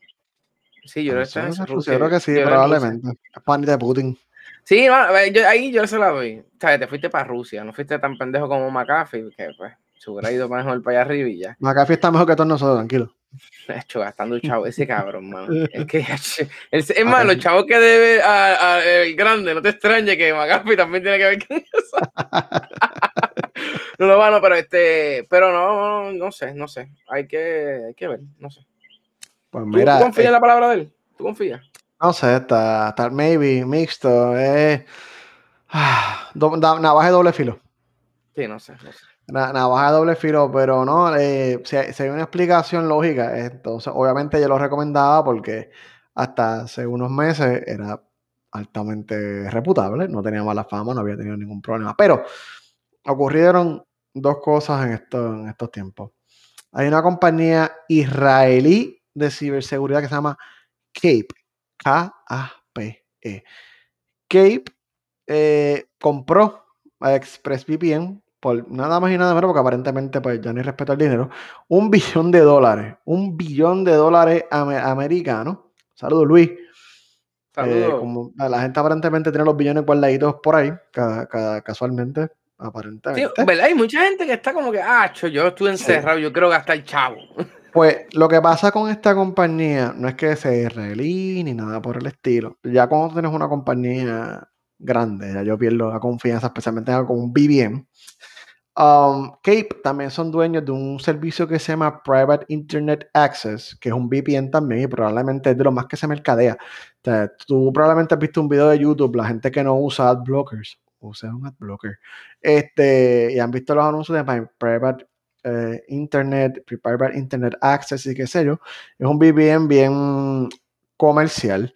Sí, yo es Rusia. Creo que sí, probablemente. Es pan de Putin. Sí, yo- ahí yo se la doy. O sea, te fuiste para Rusia, no fuiste tan pendejo como McAfee, que pues se hubiera ido mejor para allá arriba y ya. McAfee está mejor que todos nosotros, tranquilo. Hecho, gastando chavo, ese cabrón, mano. Es que, es más, los chavos que debe a, a el grande, no te extrañe que McAfee también tiene que ver con eso. no, no, mano, pero este, pero no, no, no sé, no sé. Hay que, hay que ver, no sé. Pues ¿Tú, mira, tú confías eh, en la palabra de él? ¿Tú confías? no sé, está, está maybe, mixto, eh, ah, do- da- navaja de doble filo. Sí, no sé, no sé. Na- navaja de doble filo, pero no, eh, si, hay, si hay una explicación lógica, entonces obviamente yo lo recomendaba porque hasta hace unos meses era altamente reputable, no tenía mala fama, no había tenido ningún problema, pero ocurrieron dos cosas en, esto, en estos tiempos. Hay una compañía israelí de ciberseguridad que se llama Cape, K-A-P-E. Cape eh, compró a ExpressVPN por nada más y nada menos, porque aparentemente pues ya ni respeto al dinero, un billón de dólares, un billón de dólares ame- americanos. Saludos Luis. Eh, como la gente aparentemente tiene los billones guardaditos por ahí, casualmente, aparentemente. Sí, ¿verdad? Hay mucha gente que está como que, ah, yo estuve encerrado, yo quiero gastar chavo. Pues lo que pasa con esta compañía no es que sea israelí ni nada por el estilo. Ya cuando tienes una compañía grande, ya yo pierdo la confianza, especialmente con un BBM. Um, Cape también son dueños de un servicio que se llama Private Internet Access, que es un VPN también y probablemente es de lo más que se mercadea. tú probablemente has visto un video de YouTube, la gente que no usa ad blockers, usa un ad blocker, este, y han visto los anuncios de Private eh, Internet, Private Internet Access y qué sé yo. Es un VPN bien comercial,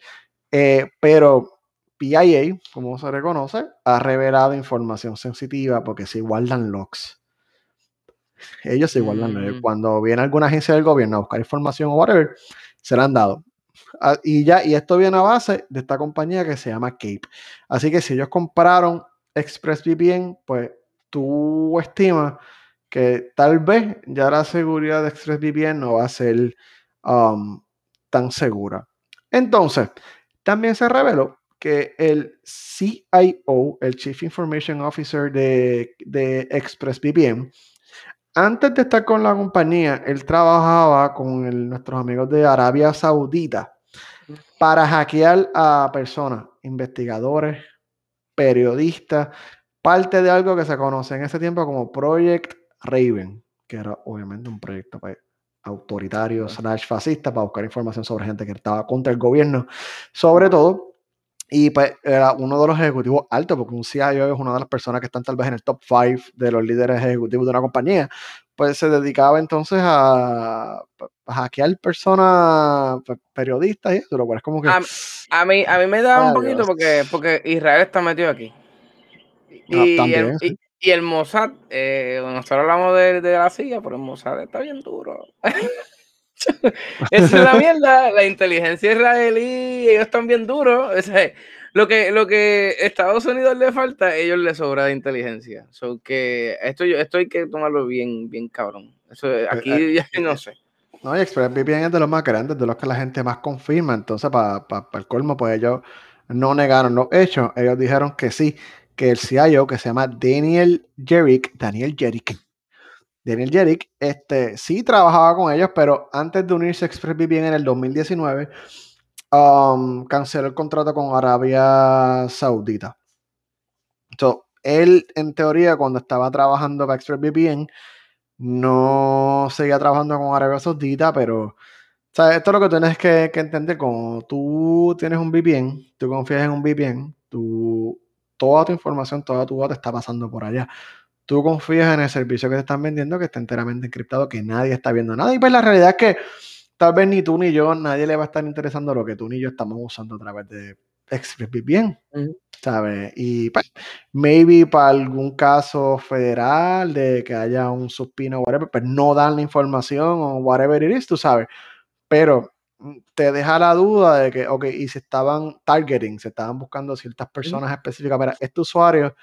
eh, pero PIA, como se reconoce, ha revelado información sensitiva porque se guardan logs. Ellos se guardan. Mm. Cuando viene alguna agencia del gobierno a buscar información o whatever, se la han dado. Ah, y ya, y esto viene a base de esta compañía que se llama Cape. Así que si ellos compraron ExpressVPN, pues tú estimas que tal vez ya la seguridad de ExpressVPN no va a ser um, tan segura. Entonces, también se reveló que el CIO, el Chief Information Officer de, de ExpressVPN, antes de estar con la compañía, él trabajaba con nuestros amigos de Arabia Saudita para hackear a personas, investigadores, periodistas, parte de algo que se conoce en ese tiempo como Project Raven, que era obviamente un proyecto pues, autoritario, slash fascista, para buscar información sobre gente que estaba contra el gobierno, sobre todo y pues era uno de los ejecutivos altos, porque un CIO es una de las personas que están tal vez en el top 5 de los líderes ejecutivos de una compañía. Pues se dedicaba entonces a, hackear personas, pues, periodistas y eso, lo cual es como que. A, mí, a mí me da un poquito porque, porque Israel está metido aquí. Ah, y, el, y, el Mossad, eh, nosotros hablamos de, de la silla, pero el Mossad está bien duro. Esa es la mierda. La inteligencia israelí, ellos están bien duros. lo, que, lo que Estados Unidos le falta, ellos les sobra de inteligencia. So que esto, esto hay que tomarlo bien, bien cabrón. Eso, eh, aquí eh, ya no sé. No, y ExpressVPN es de los más grandes, de los que la gente más confirma. Entonces, para el colmo, pues ellos no negaron los hechos. Ellos dijeron que sí, que el CIO, que se llama Daniel Jerick, Daniel Jerick, Daniel Jerick, este, sí trabajaba con ellos, pero antes de unirse a ExpressVPN en el 2019, um, canceló el contrato con Arabia Saudita. Entonces, él, en teoría, cuando estaba trabajando para ExpressVPN, no seguía trabajando con Arabia Saudita, pero esto es lo que tienes que, que entender. Cuando tú tienes un VPN, tú confías en un VPN, tú, toda tu información, toda tu te está pasando por allá tú confías en el servicio que te están vendiendo que está enteramente encriptado, que nadie está viendo nada. Y pues la realidad es que tal vez ni tú ni yo, nadie le va a estar interesando lo que tú ni yo estamos usando a través de ExpressVPN, ¿sabes? Y pues, maybe para algún caso federal de que haya un suspino o whatever, pues no dan la información o whatever it is, tú sabes. Pero te deja la duda de que, ok, y se estaban targeting, se estaban buscando ciertas personas específicas para este usuario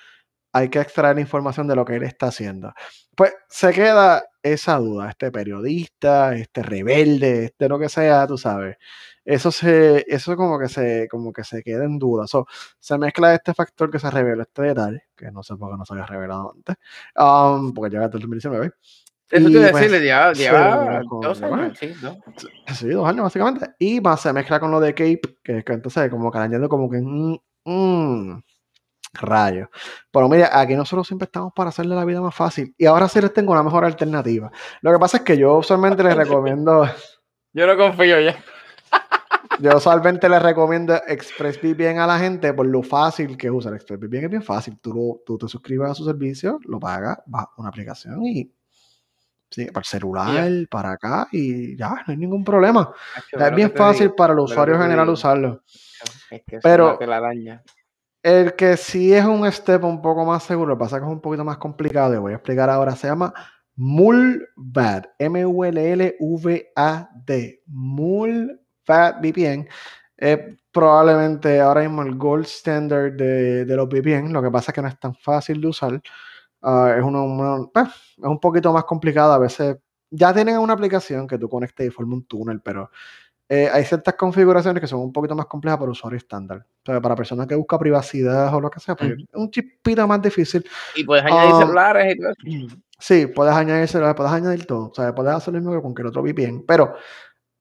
hay que extraer información de lo que él está haciendo. Pues se queda esa duda, este periodista, este rebelde, este lo que sea, tú sabes. Eso se, eso como que se, como que se queda en duda. se mezcla este factor que se revela, este detalle, que no sé por qué no se había revelado antes, um, porque llega hasta el 2019. Eso te pues, decirle, lleva, lleva dos años, sí, ¿no? Sí, dos años básicamente. Y más se mezcla con lo de Cape, que, que entonces como que añadiendo como que, mmm, Rayos. Pero mira, aquí nosotros siempre estamos para hacerle la vida más fácil. Y ahora sí les tengo una mejor alternativa. Lo que pasa es que yo usualmente les recomiendo. Yo no confío ya. Yo usualmente les recomiendo ExpressVPN a la gente por lo fácil que usa. ExpressVPN es bien fácil. Tú, tú te suscribes a su servicio, lo pagas, a una aplicación y Sí, para el celular, para acá y ya, no hay ningún problema. es bien fácil para el usuario general usarlo. Es que pero la. El que sí es un step un poco más seguro, lo que pasa que es un poquito más complicado, y voy a explicar ahora, se llama Mulvad, M-U-L-L-V-A-D, Mulvad VPN. Es probablemente ahora mismo el gold standard de, los VPN, lo que pasa es que no es tan fácil de usar. Ah, es, uno, pues, es un poquito más complicado, a veces ya tienen una aplicación que tú conectes y forma un túnel, pero eh, hay ciertas configuraciones que son un poquito más complejas para usuario estándar. O sea, para personas que buscan privacidad o lo que sea, pues es un chipito más difícil. Y puedes añadir Um, celulares y todo eso. Sí, puedes añadir celulares, puedes añadir todo. O sea, puedes hacer lo mismo que con cualquier otro VPN. Pero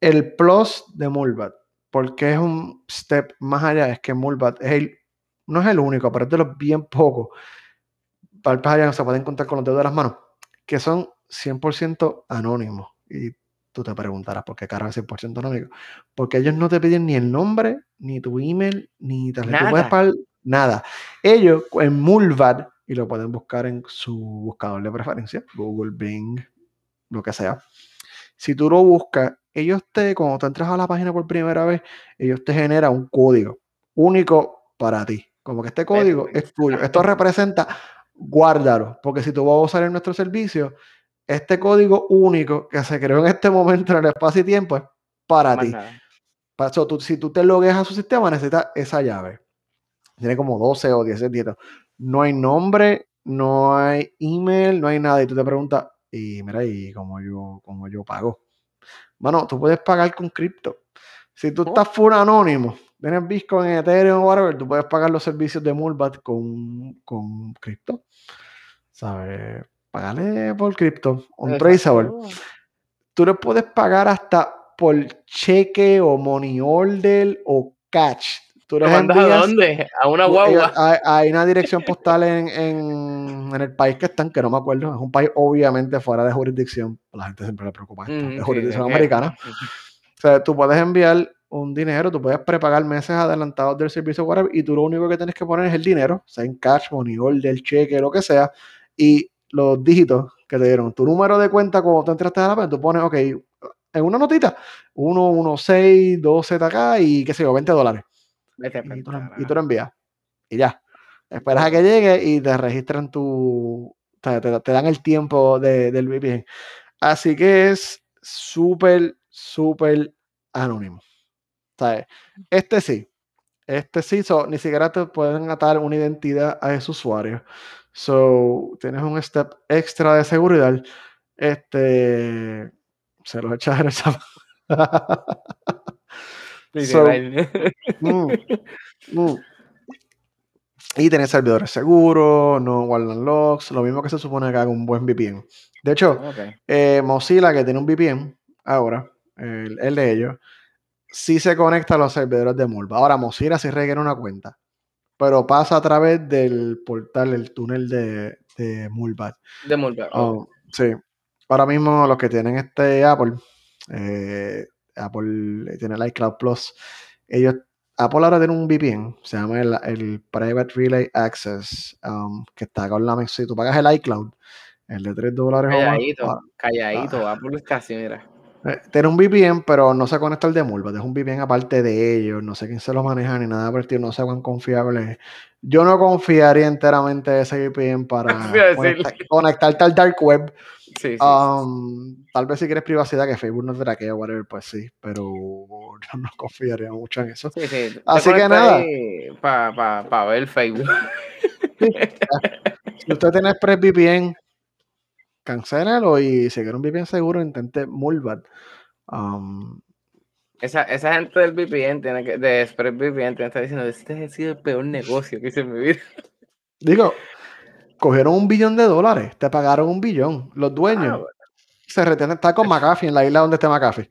el plus de Mulbat, porque es un step más allá, es que Mulbat es el, no es el único, pero es de los bien pocos. Para allá se pueden contar con los dedos de las manos, que son 100% anónimos. Y tú te preguntarás por qué carajo es 100% anónimo. Porque ellos no te piden ni el nombre, ni tu email, ni tarjeta. Nada. nada. Ellos en Mulvat, y lo pueden buscar en su buscador de preferencia, Google, Bing, lo que sea. Si tú lo buscas, ellos te, cuando tú entras a la página por primera vez, ellos te generan un código único para ti. Como que este código es tuyo. Esto representa, guárdalo, porque si tú vas a usar en nuestro servicio, este código único que se creó en este momento en el espacio y tiempo es para ti. tú- si tú te logueas a su sistema, necesitas esa llave. Tiene como 12 o 10 dígitos. No hay nombre, no hay email, no hay nada. Y tú te preguntas, y mira, ¿y cómo yo, cómo yo pago? Bueno, tú puedes pagar con cripto. Si tú Oh. estás full anónimo, tienes Bitcoin, Ethereum, whatever, tú puedes pagar los servicios de Mulbat con, con cripto. ¿Sabes? Pagarle por cripto. Un traceable tú le puedes pagar hasta por cheque o money order o catch. Tú ¿Lo les mandas a dónde? A una guagua. ellos- hay, una dirección postal en, en- en el país que están, que no me acuerdo, es un país obviamente fuera de jurisdicción, la gente siempre le preocupa esto, Mm, jurisdicción americana. O sea, tú puedes enviar un dinero, tú puedes prepagar meses adelantados del servicio whatever, y tú lo único que tienes que poner es el dinero, sea en cash, money order, cheque, lo que sea, y los dígitos que te dieron. Tu número de cuenta cuando tú entraste a la página, tú pones, ok, en una notita, 1, 1, 6, 12 acá y qué sé yo, 20 dólares. Vete Y tú, lo, y tú lo envías. Y ya. Esperas a que llegue y te registran tu. Te, te- te dan el tiempo de- del VPN. Así que es súper, súper anónimo. ¿Sabes? Este sí. Este sí, so, ni siquiera te pueden atar una identidad a ese usuario. So, tienes un step extra de seguridad. Este. Se lo echas en esa. So. Mm, mm. Y tener servidores seguros, no guardan logs, lo mismo que se supone que haga un buen VPN. De hecho, eh, Mozilla, que tiene un VPN ahora, el, el de ellos, sí se conecta a los servidores de Mulva. Ahora, Mozilla sí requiere una cuenta, pero pasa a través del portal, el túnel de, de Mulva. De. Oh, sí. Ahora mismo los que tienen este Apple, eh, Apple tiene el iCloud Plus, ellos, Apple ahora tiene un VPN, se llama el, el Private Relay Access, um, que está con la si tú pagas el iCloud, el de 3 dólares o más, Calladito, ah, calladito. Apple está así, mira. Eh, tiene un VPN, pero no se conecta al de Mulva, es un VPN aparte de ellos, no sé quién se lo maneja ni nada estilo, no sé cuán confiable es. Yo no confiaría enteramente en ese VPN para Iba a decir. conecta- conectarte al dark web. Sí, sí. sí, Um, tal vez si quieres privacidad, que Facebook no te traquea, whatever, pues sí, pero yo no confiaría mucho en eso. así que nada. ahí Pa, pa, pa ver Facebook. Si usted tiene ExpressVPN, cancélalo y si quiere un VPN seguro, intente Mulvat. Um, Esa, esa gente del VPN tiene que, de ExpressVPN tiene que estar diciendo, este ha sido el peor negocio que hice en mi vida. digo, cogieron un billón de dólares, te pagaron un billón. Los dueños Ah, bueno. se retienen, está con McAfee, en la isla donde está McAfee.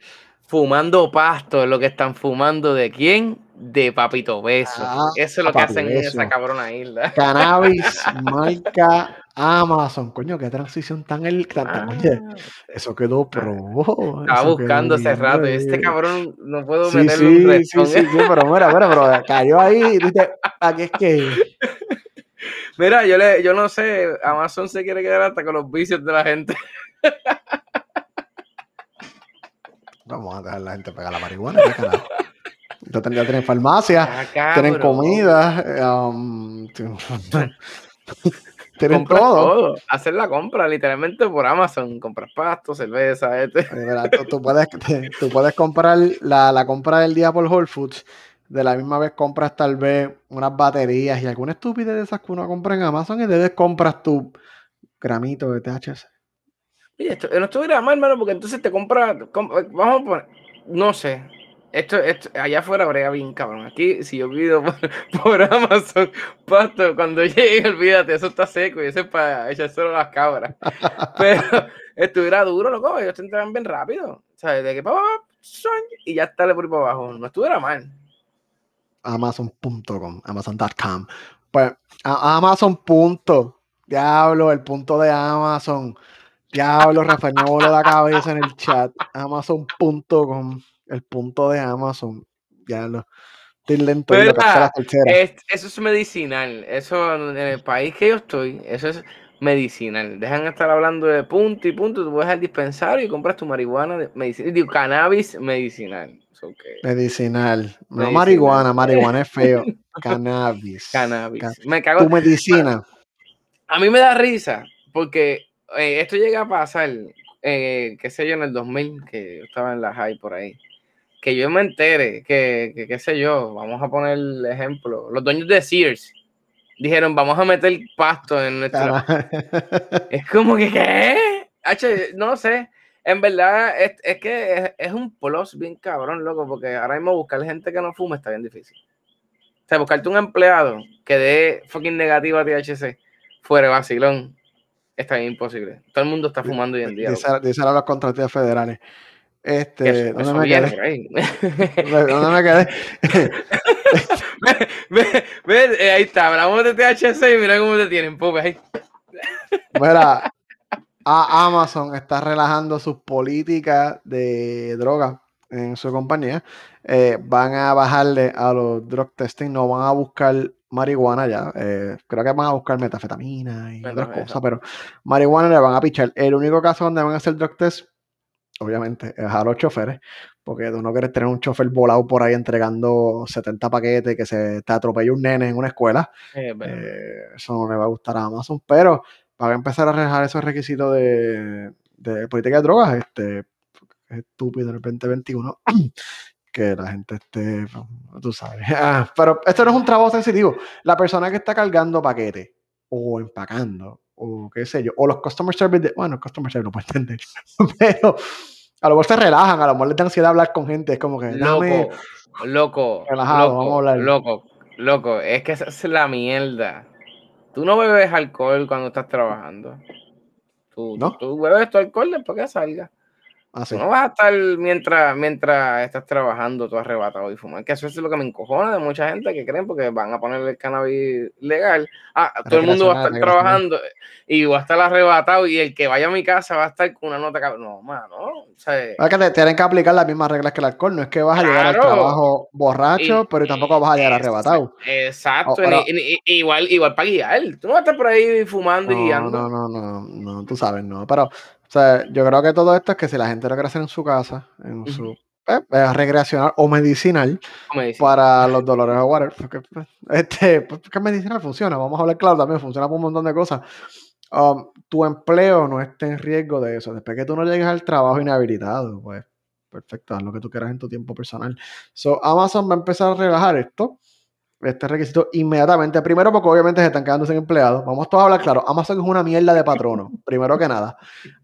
Fumando pasto es lo que están fumando de quién? De Papito Beso. Ah, Eso es lo que hacen en esa cabrona isla. Cannabis, marca Amazon. Coño, qué transición tan el. tan- oye, Ah, eso quedó pro. estaba buscando hace rato bien. este cabrón no puedo Sí, meterle un sí, sí, sí, sí, pero mira, mira, pero cayó ahí dice, aquí es que. Mira, yo le, yo no sé, Amazon se quiere quedar hasta con los vicios de la gente. Vamos a dejar a la gente pegar la marihuana, qué carajo. Ya tienen, ya tienen farmacia, tienen comida, um, tienen todo. todo. Hacer la compra literalmente por Amazon. Compras pasto, cerveza, este. Mira, tú, tú puedes, te- tú puedes comprar la, la compra del día por Whole Foods. De la misma vez compras tal vez unas baterías y alguna estupidez de esas que uno compra en Amazon y después compras tu gramito de THC. Oye, esto, no estuviera mal, hermano, porque entonces te compras. com- vamos a poner. No sé. Esto, esto, allá afuera brega bien cabrón. Aquí, si yo pido por, por Amazon pasto, cuando llegue, olvídate, eso está seco y eso es para echar solo las cabras. Pero estuviera duro, loco, ellos te entregan bien rápido. ¿Sabes? De que pa, y ya está por ahí para abajo. No estuviera mal. Amazon.com, Amazon.com. Pues, a- Amazon. Punto. Diablo, el punto de Amazon. Diablo, Rafael me voló la cabeza en el chat. Amazon.com, el punto de Amazon. Diablo. Estoy lento Pero, lo la. Es- eso es medicinal. Eso en el país que yo estoy, eso es medicinal. Dejan de estar hablando de punto y punto. Tú vas al dispensario y compras tu marihuana de medicinal. Digo, cannabis medicinal. Medicinal. No Medicinal. marihuana, marihuana es feo. Cannabis. cannabis. Ca- Me cago. Tu medicina. A mí me da risa porque eh, esto llega a pasar, eh, qué sé yo, en el 2000, que yo estaba en la high por ahí. Que yo me entere que, que, qué sé yo, vamos a poner el ejemplo. Los dueños de Sears dijeron, vamos a meter pasto en nuestra. Cara- Es como que, ¿qué? H, no sé. En verdad, es, es que es, es un plus bien cabrón, loco, porque ahora mismo buscar gente que no fume está bien difícil. O sea, buscarte un empleado que dé fucking negativa a THC fuera de vacilón está bien imposible. Todo el mundo está fumando hoy en día. Dice ahora los contratistas federales. Este, eso- ¿dónde eso me quedé? ¿Dónde me quedé? ve, ve, ve, eh, ahí está, hablamos de THC y mira cómo te tienen, pupe, ahí. Mira, a- Amazon está relajando sus políticas de droga en su compañía. Eh, van a bajarle a los drug testing, no van a buscar marihuana ya. eh, creo que van a buscar metafetamina y otras cosas, pero marihuana le van a pichar. El único caso donde van a hacer drug test, obviamente, es a los choferes, porque tú no quieres tener un chofer volado por ahí entregando 70 paquetes que se te atropella un nene en una escuela. Eh. Eh, eso no le va a gustar a Amazon, pero van a empezar a relajar esos requisitos de, de política de drogas, este, es estúpido en el 2021 que la gente esté, tú sabes. Ah, pero esto no es un trabajo sensitivo. La persona que está cargando paquetes o empacando o qué sé yo, o los customer service, de- bueno, customer service no puede entender, pero a lo mejor se relajan, a lo mejor les da ansiedad hablar con gente, es como que Loco, loco, Relajado, loco, vamos a hablar. loco, loco, es que esa es la mierda. Tú no bebes alcohol cuando estás trabajando. Tú, ¿No? tú bebes tu alcohol después que salgas. Así. Tú no vas a estar mientras, mientras estás trabajando, tú arrebatado y fumar. Que eso es lo que me encojona de mucha gente que creen porque van a poner el cannabis legal. Ah, todo el mundo va a estar trabajando y va a estar arrebatado y el que vaya a mi casa va a estar con una nota. No, mano. O sea, Es que te tienen que aplicar las mismas reglas que el alcohol. No es que vas a llegar al trabajo borracho, Y- pero tampoco vas a llegar arrebatado. Exacto, Oh, pero- igual, igual para guiar. Tú no vas a estar por ahí fumando y guiando. no, no, no, no, tú sabes, no. Pero, o sea, yo creo que todo esto es que si la gente lo quiere hacer en su casa, en su eh, eh, recreacional o medicinal para los dolores o whatever, porque, pues, este, pues, que medicinal funciona, vamos a hablar claro también, funciona por un montón de cosas. Um, tu empleo no esté en riesgo de eso. Después que tú no llegues al trabajo inhabilitado, pues perfecto, haz lo que tú quieras en tu tiempo personal. So, Amazon va a empezar a relajar esto, este requisito inmediatamente. Primero, porque obviamente se están quedando sin empleados. Vamos todos a hablar claro. Amazon es una mierda de patrono, primero que nada.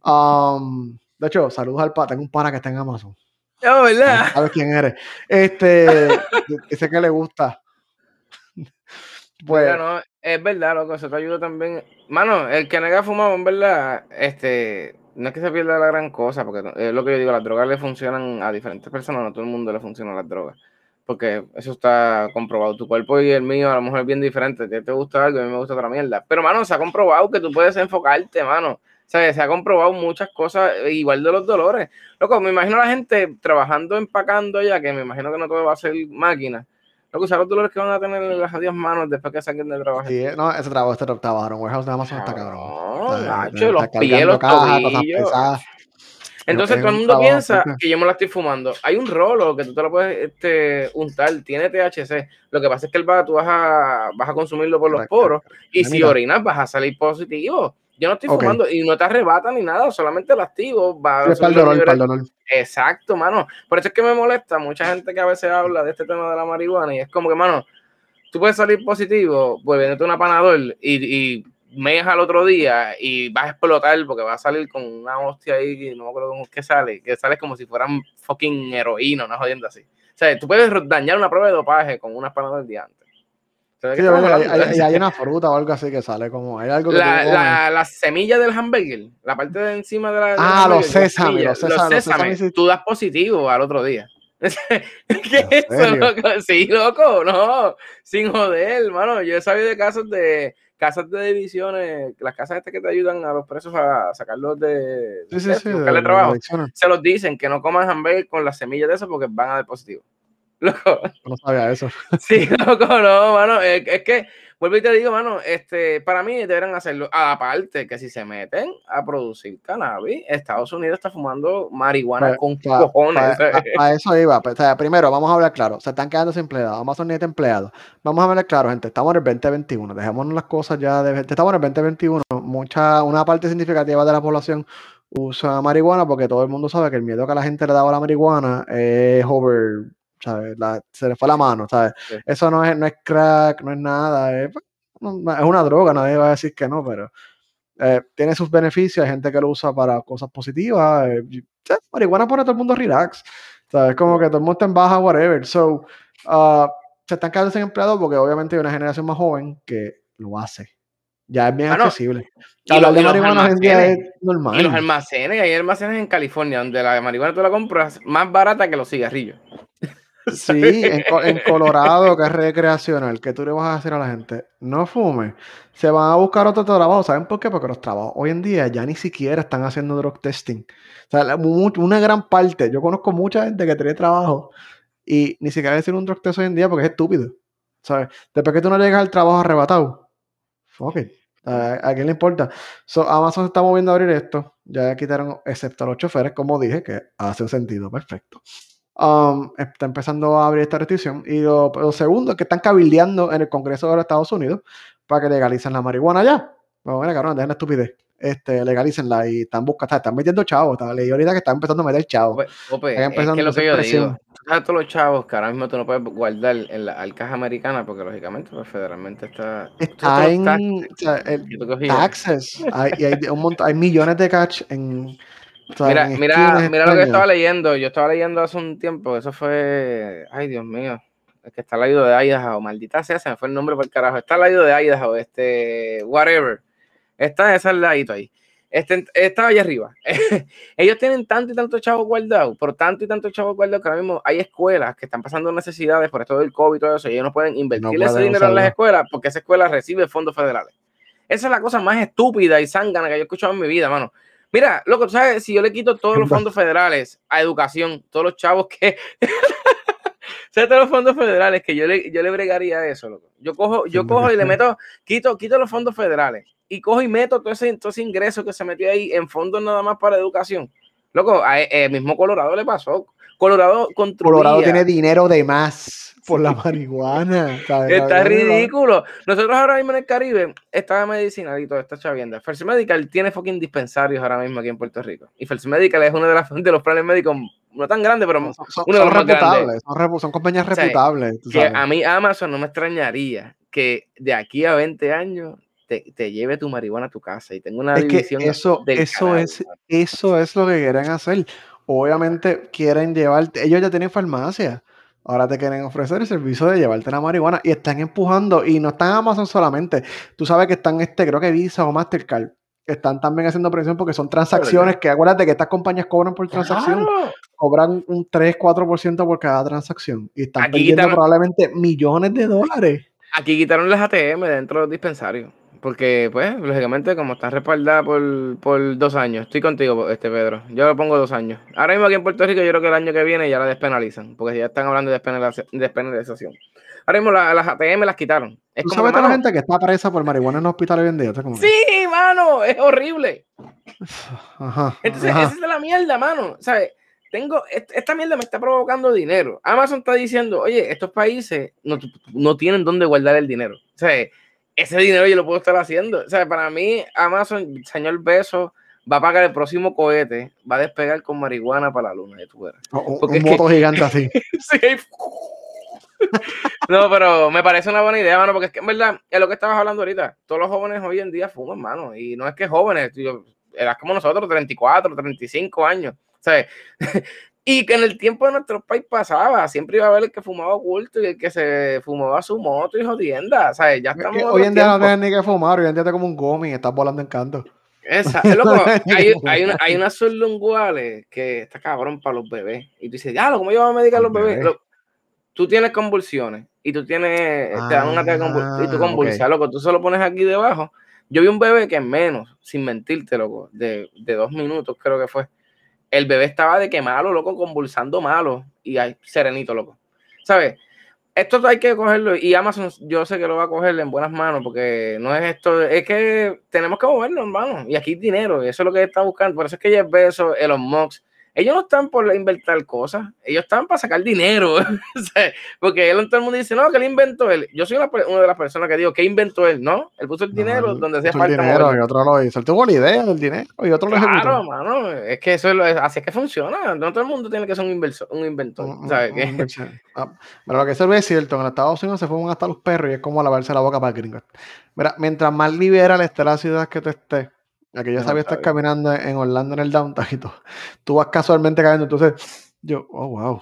Um, de hecho, saludos al pana. Tengo un pana que está en Amazon. Oh, ¿verdad? ¿Sabes quién eres? Este, ese que le gusta. Pues, Mira, no, es verdad, loco, eso te ayuda también. Mano, el que nega fumado, en verdad, este, no es que se pierda la gran cosa, porque no- es lo que yo digo, las drogas le funcionan a diferentes personas, no a todo el mundo le funcionan las drogas. Porque eso está comprobado. Tu cuerpo y el mío a lo mejor es bien diferente. Te gusta algo a mí me gusta otra mierda. Pero, mano, se ha comprobado que tú puedes enfocarte, mano. O sea, se ha comprobado muchas cosas, igual de los dolores. Loco, me imagino a la gente trabajando, empacando allá, que me imagino que no todo va a ser máquina. Loco, ¿sabes los dolores que van a tener en las adiós manos después que saquen de trabajo? sí, no, ese trabajo, este trabajo en warehouse de Amazon está cabrón. Cabrón, Está- macho, está los pies, los cajas, cosas tobillos. pesadas. Entonces Es todo el un mundo piensa que yo me la estoy fumando. Hay un rolo que tú te lo puedes este, untar, tiene THC. Lo que pasa es que el tú vas a, vas a consumirlo por los poros y si orinas vas a salir positivo. Yo no estoy fumando y no te arrebata ni nada, solamente el activo va para el dolor, el dolor. Exacto, mano. Por eso es que me molesta mucha gente que a veces habla de este tema de la marihuana y es como que, mano, tú puedes salir positivo, pues venirte una panadol y, y mes al otro día y vas a explotar porque vas a salir con una hostia ahí, no me acuerdo cómo es que sale, que sale como si fueran fucking heroína, una jodienda así. O sea, tú puedes dañar una prueba de dopaje con unas palabras del día antes. Sí, hay, hay, hay, una fruta o algo así que sale como. Hay algo que la, la, la, semilla del hamburger, la parte de encima de la. Ah, los sésames, los sésames. Tú das positivo al otro día. ¿Qué es eso, loco? Sí, loco, no. Sin joder, hermano. Yo he sabido de casos de casas de divisiones, las casas estas que te ayudan a los presos a sacarlos de, sí, sí, sí, de, trabajo, se los dicen que no coman hamburger con las semillas de eso porque van a dar positivo. Loco. No sabía eso. Sí, loco, no, mano. Es, es, que, vuelvo y te digo, mano, este, para mí deberían hacerlo. Aparte, que si se meten a producir cannabis, Estados Unidos está fumando marihuana con cojones. A, eso iba. O sea, primero, vamos a hablar claro. Se están quedando sin empleados. Amazon necesita empleados. Vamos a hablar claro, gente. Estamos en el 2021. Dejémonos las cosas ya de. Estamos en el 2021. Mucha, una parte significativa de la población usa marihuana porque todo el mundo sabe que el miedo que la gente le daba a la marihuana es over se le fue la mano, ¿sabes? Eso no es, no es crack, no es nada, es, una droga, nadie va a decir que no, pero eh, tiene sus beneficios, hay gente que lo usa para cosas positivas, eh, marihuana pone a todo el mundo relax, ¿sabes? Como que todo el mundo está en baja, whatever, so, uh, se están quedando sin empleados porque obviamente hay una generación más joven que lo hace. Ya es bien accesible. Y, los, de marihuana es normal. Y los almacenes, hay almacenes en California donde la marihuana tú la compras más barata que los cigarrillos. Sí, en, Colorado, que es recreacional, que tú le vas a decir a la gente, no fume, se van a buscar otro trabajo. ¿Saben por qué? Porque los trabajos hoy en día ya ni siquiera están haciendo drug testing. O sea, una gran parte, yo conozco mucha gente que tiene trabajo y ni siquiera decir un drug test hoy en día porque es estúpido. ¿Sabes? Después que tú no llegas al trabajo arrebatado, fuck it. ¿A, quién le importa? Amazon se está moviendo a abrir esto. Ya quitaron, excepto a los choferes, como dije, que hace un sentido perfecto. Um, está empezando a abrir esta restricción. Y lo, segundo es que están cabildeando en el Congreso de los Estados Unidos para que legalicen la marihuana ya. Bueno, cabrón, dejen la estupidez. Este, legalicenla y están buscando, están metiendo chavos. Leí ahorita que están empezando a meter chavos. Ope, es que lo que yo digo. todos los chavos que ahora mismo tú no puedes guardar en la caja americana porque lógicamente pues, federalmente está. Está en taxes. hay, hay, un montón, hay millones de catch en mira, mira, mira lo que estaba leyendo. Yo estaba leyendo hace un tiempo. Eso fue. Ay, Dios mío. Es que está al lado de Idaho. Maldita sea, se me fue el nombre por el carajo. Está al lado de Idaho. Este. Whatever. Está ese ladito ahí. Este, estaba allá arriba. Ellos tienen tanto y tanto chavos guardados, por tanto y tanto chavos guardados que ahora mismo hay escuelas que están pasando necesidades por esto del COVID y todo eso, y ellos no pueden invertir ese dinero en las escuelas porque esa escuela recibe fondos federales. Esa es la cosa más estúpida y zángana que yo he escuchado en mi vida, mano. Mira, loco, ¿sabes? Si yo le quito todos los fondos federales a educación, todos los chavos que. ¿Sabes? Todos los fondos federales que yo le, yo le bregaría eso, loco. Yo cojo, yo cojo y le meto, quito, quito los fondos federales y cojo y meto todo ese, todo ese ingreso que se metió ahí en fondos nada más para educación. Loco, a, el mismo Colorado le pasó. Colorado construía. Colorado tiene dinero de más por la marihuana. Está ridículo. Nosotros ahora mismo en el Caribe, esta medicina y todo esta chavienda. First Medical tiene fucking dispensarios ahora mismo aquí en Puerto Rico. Y First Medical es uno de, las, de los planes médicos, no tan grande, pero son, uno de los más grandes. Son, compañías reputables. que a mí Amazon no me extrañaría que de aquí a 20 años te, te, lleve tu marihuana a tu casa y tengo una es división. Que eso, eso, es, eso es lo que quieren hacer. Obviamente quieren llevar, ellos ya tienen farmacia Ahora te quieren ofrecer el servicio de llevarte la marihuana y están empujando y no están Amazon solamente. Tú sabes que están este, creo que Visa o Mastercard, están también haciendo presión porque son transacciones que acuérdate que estas compañías cobran por transacción, cobran un 3-4% por cada transacción y están Aquí probablemente millones de dólares. Aquí quitaron las ATM dentro de los dispensarios. Porque, pues, lógicamente, como está respaldada por, por, dos años, estoy contigo, este Pedro. Yo lo pongo dos años. Ahora mismo aquí en Puerto Rico, yo creo que el año que viene ya la despenalizan, porque ya están hablando de despenalización. Ahora mismo las ATM las quitaron. Es ¿Tú sabes toda la gente que está presa por marihuana en hospitales hoy en día? Sí, mano, es horrible. Ajá, Entonces, esa es la mierda, mano. ¿Sabes? Tengo, esta mierda me está provocando dinero. Amazon está diciendo, oye, estos países no, no tienen dónde guardar el dinero. O sea, ese dinero yo lo puedo estar haciendo. O sea, para mí, Amazon, señor Beso, va a pagar el próximo cohete, va a despegar con marihuana para la luna. De tu un, moto gigante así. sí. no, pero me parece una buena idea, mano, porque es que en verdad, es lo que estabas hablando ahorita. Todos los jóvenes hoy en día fuman, mano. Y no es que jóvenes, tío, eras como nosotros, 34, 35 años. ¿Sabes? y que en el tiempo de nuestro país pasaba, siempre iba a haber el que fumaba oculto y el que se fumaba su moto y jodienda. ¿Sabes? Ya estamos. hoy en día no tienes ni que fumar, hoy en día te como un gomi y estás volando en canto. Esa, es loco, hay, hay, una, hay unas sublinguales que está cabrón para los bebés. Y tú dices, ya, ¿cómo yo voy a medicar a los bebés? tú tienes convulsiones y tú tienes, te dan un ataque y tú ah, convulsas, loco, tú solo pones aquí debajo. Yo vi un bebé que en menos, sin mentirte, loco, de, de dos minutos creo que fue. El bebé estaba de que malo, loco, convulsando malo y ahí, serenito, loco. ¿Sabes? esto hay que cogerlo y Amazon yo sé que lo va a coger en buenas manos porque no es esto, es que tenemos que movernos, hermano, y aquí dinero, y eso es lo que está buscando, por eso es que Jeff Bezos, Elon Musk, ellos no están por inventar cosas, ellos están para sacar dinero. porque él, todo el mundo dice, no, que él inventó él. Yo soy una, de las personas que digo, ¿qué inventó él? No, él puso el dinero donde hacía falta. El dinero, y otro lo hizo. Él tuvo la idea del dinero y otro lo ejecutó. Claro, mano, es que eso es así es que funciona. No todo el mundo tiene que ser un, inversor, un inventor. ¿sabes? Ah, pero lo que se ve es cierto, en Estados Unidos se fuman hasta los perros y es como lavarse la boca para gringos. Mira, mientras más liberal esté la ciudad que tú estés, Aquí yo sabía estar caminando en Orlando en el downtown y tú, vas casualmente cayendo, entonces yo, oh wow,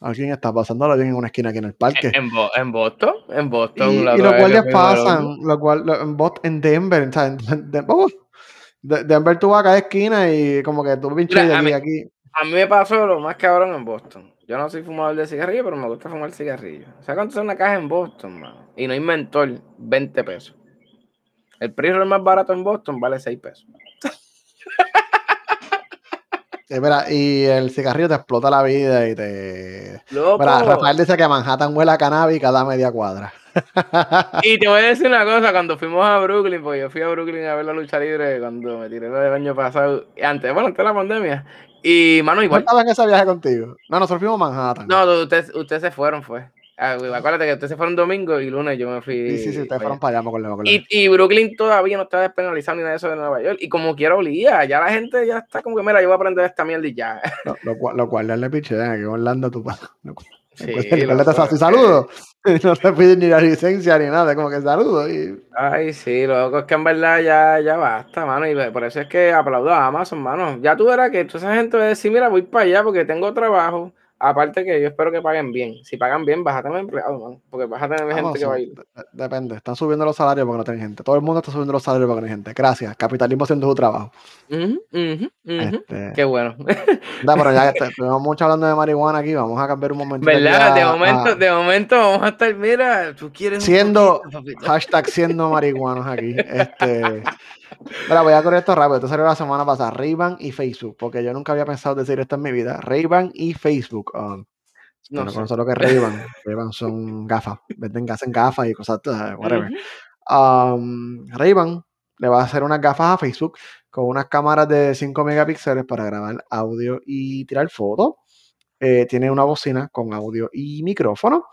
alguien está pasando bien en una esquina aquí en el parque. En, en Boston, en Boston. Y, y los guardias pasan, lo cual, en, en Denver, en, Denver tú vas a cada esquina y como que tú pinches de aquí, aquí. A mí me pasó lo más cabrón en Boston. Yo no soy fumador de cigarrillo, pero me gusta fumar cigarrillo. O sea, cuánto es una caja en Boston, mano? Y no hay mentor, 20 pesos. El precio más barato en Boston vale 6 pesos. y el cigarrillo te explota la vida y te. Rafael dice que Manhattan huele a cannabis cada media cuadra. y te voy a decir una cosa, cuando fuimos a Brooklyn, pues yo fui a Brooklyn a ver la lucha libre cuando me tiré el año pasado, antes, bueno, antes de la pandemia. Y, mano, igual. ¿No estaba en ese viaje contigo? No, nosotros fuimos a Manhattan. No, ustedes, ustedes se fueron, fue. Ah, acuérdate que ustedes se fueron domingo y lunes yo me fui. Sí, sí, sí, ustedes fueron para allá, y, y Brooklyn todavía no está despenalizado ni nada de eso de Nueva York. Y como quiera olía, ya la gente ya está como que, mira, yo voy a aprender esta mierda y ya. lo, cual, lo cual le piche, que Orlando tú Sí, así, saludo. No te piden ni la licencia ni nada, como que saludo. Y... Ay, sí, loco, es que en verdad ya, ya basta, mano. Y por eso es que aplaudo a Amazon, mano. Ya tú verás que toda esa gente va a decir, mira, voy para allá porque tengo trabajo Aparte que yo espero que paguen bien. Si pagan bien, vas a tener empleados, man. Porque vas a tener gente que va a ir. Depende. Están subiendo los salarios porque no tienen gente. Todo el mundo está subiendo los salarios porque no tienen gente. Gracias. Capitalismo haciendo su trabajo. Este Qué bueno. Da, pero ya tenemos mucho hablando de marihuana aquí. Vamos a cambiar un momento. ¿Verdad? De momento, de momento vamos a estar, mira, tú quieres. Siendo, hashtag siendo marihuanos aquí. Este. Pero voy a correr esto rápido. Esto salió la semana pasada. ray y Facebook. Porque yo nunca había pensado decir esto en mi vida. ray y Facebook. Um, no, no lo que es Ray-Ban. ray son gafas. Venden hacen gafas y cosas. Whatever. Um, le va a hacer unas gafas a Facebook con unas cámaras de 5 megapíxeles para grabar audio y tirar fotos. Eh, tiene una bocina con audio y micrófono.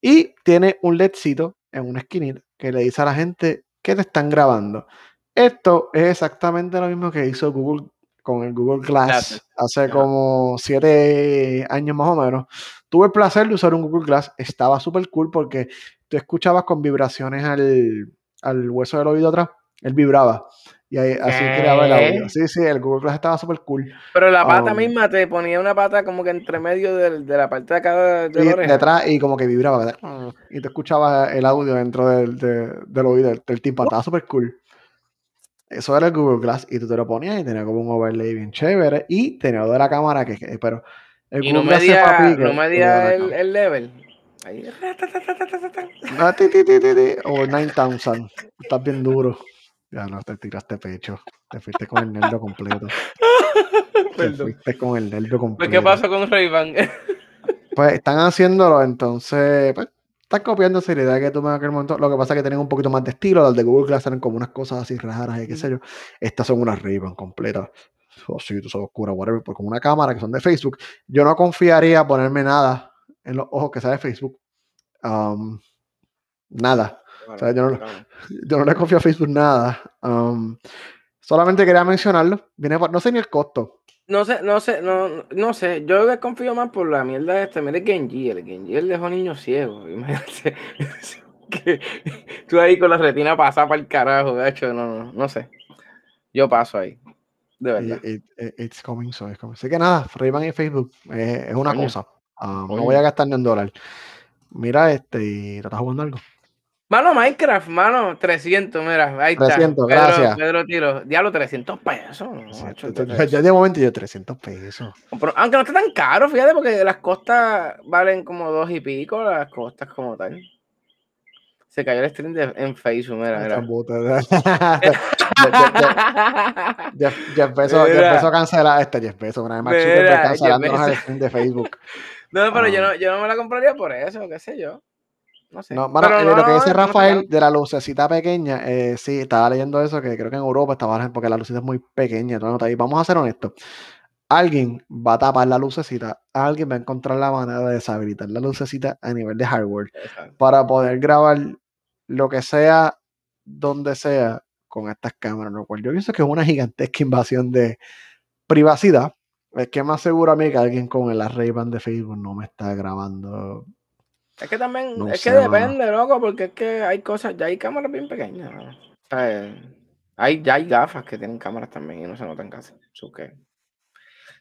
Y tiene un LEDcito en una esquinita que le dice a la gente que te están grabando. Esto es exactamente lo mismo que hizo Google con el Google Glass hace como siete años más o menos. Tuve el placer de usar un Google Glass, estaba súper cool porque tú escuchabas con vibraciones al, hueso del oído atrás, él vibraba. Y ahí, así creaba el audio. Sí, sí, el Google Glass estaba súper cool. Pero la pata um, misma te ponía una pata como que entre medio de, la parte de acá de, detrás y como que vibraba. Y te escuchabas el audio dentro del, del oído, del, del tímpano. Estaba súper cool. Eso era el Google Glass y tú te lo ponías y tenía como un overlay bien chévere y tenía de la cámara que, pero el y Google no medía, no medía el, el, level. Ahí. No, ti, ti, ti, ti, o 9000. Estás bien duro. Ya no te tiraste pecho. Te fuiste con el nerdo completo. Te fuiste con el nerdo completo. Pues, ¿Qué pasó con Ray-Ban? pues están haciéndolo, entonces, pues, estás copiando idea que tú me aquel momento. Lo que pasa es que tienen un poquito más de estilo. Las de Google Glass eran como unas cosas así raras y qué sé yo. Estas son unas ray completas. O sí, tú sabes oscura, whatever. Pues como una cámara que son de Facebook. Yo no confiaría ponerme nada en los ojos que sea de Facebook. Um, nada. o sea, yo, no, yo, no, le confío a Facebook nada. Um, solamente quería mencionarlo. Viene no sé ni el costo. No sé, no sé, no, no sé. Yo desconfío más por la mierda de este. Mira el Genji, el Genji él dejó niños ciegos. Imagínate. que tú ahí con la retina pasada para el carajo, de hecho, no, no, no sé. Yo paso ahí. De verdad. It, it, it's coming, so it's coming. Así que nada, Ray-Ban en Facebook eh, es una cosa. Ah, no voy a gastar ni un dólar. Mira este, y ¿te estás jugando algo? Mano, Minecraft, mano, 300, mira, ahí 300, está. Pedro, gracias. Pedro Tiro. Diablo, 300 pesos. ya de momento yo 300 pesos. Pero, aunque no esté tan caro, fíjate, porque las costas valen como dos y pico, las costas como tal. Se cayó el stream de- en Facebook, mira, mira. Embuste. Jeff, Jeff- Bezos, Jeff Mira. Cancela este Jeff Bezos, una vez más Mira, Jeff cancelándonos el stream de Facebook. No, pero yo, Ah. no, yo no me la compraría por eso, qué sé yo. No sé. No, mano, Pero eh, no, lo que dice no, no, Rafael de la lucecita pequeña, eh, sí, estaba leyendo eso, que creo que en Europa estaba porque la lucecita es muy pequeña. ahí. Vamos a ser honestos. Alguien va a tapar la lucecita, alguien va a encontrar la manera de deshabilitar la lucecita a nivel de hardware Exacto. para poder grabar lo que sea, donde sea, con estas cámaras, lo cual yo pienso que es una gigantesca invasión de privacidad. Es que más seguro a mí que alguien con el array band de Facebook no me está grabando. Es que también, No es sé, que mano. depende, loco, porque es que hay cosas, ya hay cámaras bien pequeñas. mano. O sea, eh, hay, ya hay gafas que tienen cámaras también y no se notan casi. So que-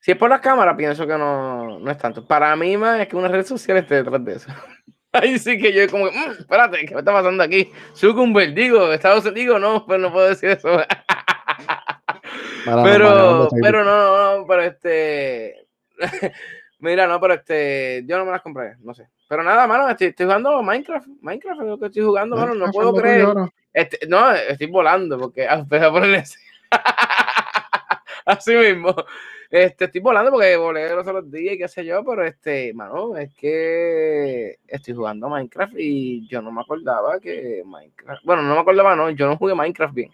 Si es por las cámaras, pienso que no, no es tanto. Para mí, más es que una red social esté detrás de eso. Ahí sí que yo como que, "Mm, espérate, ¿qué me está pasando aquí? Zuckerberg, digo, Estados Unidos, no, pues no puedo decir eso. Pero, pero no, no, no, pero este. Mira, no, pero este. Yo no me las compré, no sé. Pero nada, mano, estoy, estoy jugando Minecraft. Minecraft es lo que estoy jugando, mano. No puedo creer. Este, no, estoy volando porque ah, a ponerle así. Así mismo. Este, estoy volando porque volé los otros días y qué sé yo, pero este, mano, es que estoy jugando Minecraft y yo no me acordaba que Minecraft. Bueno, no me acordaba, no, yo no jugué Minecraft bien.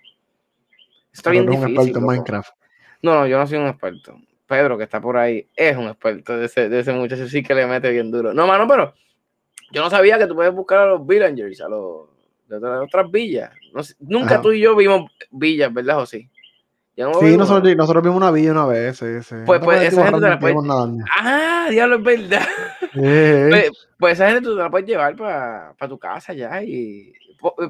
Está Pero bien un experto en. Minecraft. No, no, yo no soy un experto. Pedro, que está por ahí, es un experto de ese, de ese muchacho, sí que le mete bien duro. No, mano, pero yo no sabía que tú puedes buscar a los villagers, a los de otras, otras villas. No sé, nunca Ajá. tú y yo vimos villas, ¿verdad, José? No Sí, vimos. nosotros, nosotros vimos una villa una vez. Sí, sí. Pues- pues, esa gente te la random, puede- estuvimos nadando. Ah, diablo, es verdad. Pues, pues esa gente tú te la puedes llevar para tu casa ya y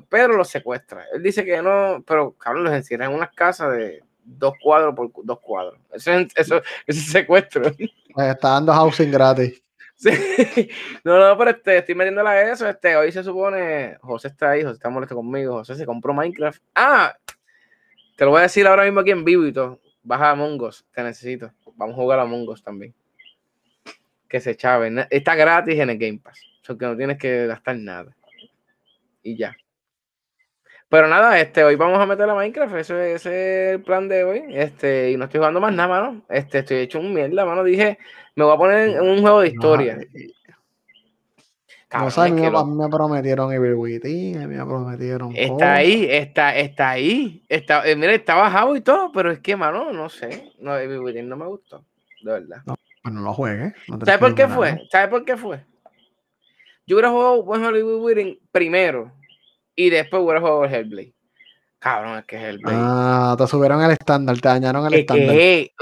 Pedro los secuestra. Él dice que no, pero cabrón, los encierra en unas casas de dos cuadros por dos cuadros. Eso es, secuestro. está dando housing gratis. Sí. No, no, pero este, estoy metiéndole a eso. Este, hoy se supone, José está ahí, José está molesto conmigo. José se compró Minecraft. Ah, te lo voy a decir ahora mismo aquí en vivo y todo. Baja a Among Us, te necesito. Vamos a jugar a Among Us también. Que se chave. Está gratis en el Game Pass. O sea, que no tienes que gastar nada. Y ya. Pero nada, este, hoy vamos a meter a Minecraft. Eso es, ese es el plan de hoy. Este, y no estoy jugando más nada, mano. Este, estoy hecho un mierda, mano. Dije, me voy a poner en un juego de historia. No, eh, Cabrón, no a mí me- lo- prometieron Evil Within, me prometieron. Está cosas. ahí, está, está ahí. Está, eh, mira, está bajado y todo, pero es que, mano, no sé. No, Evil Within no me gustó. De verdad. Pues no lo juegues. no ¿Sabes por qué fue? ¿Sabes por qué fue? Yo hubiera jugado Buen Evil Within primero y después hubiera jugado el Hellblade. Cabrón, es que es Hellblade. Ah, te subieron el estándar, te dañaron el ¿Qué, estándar.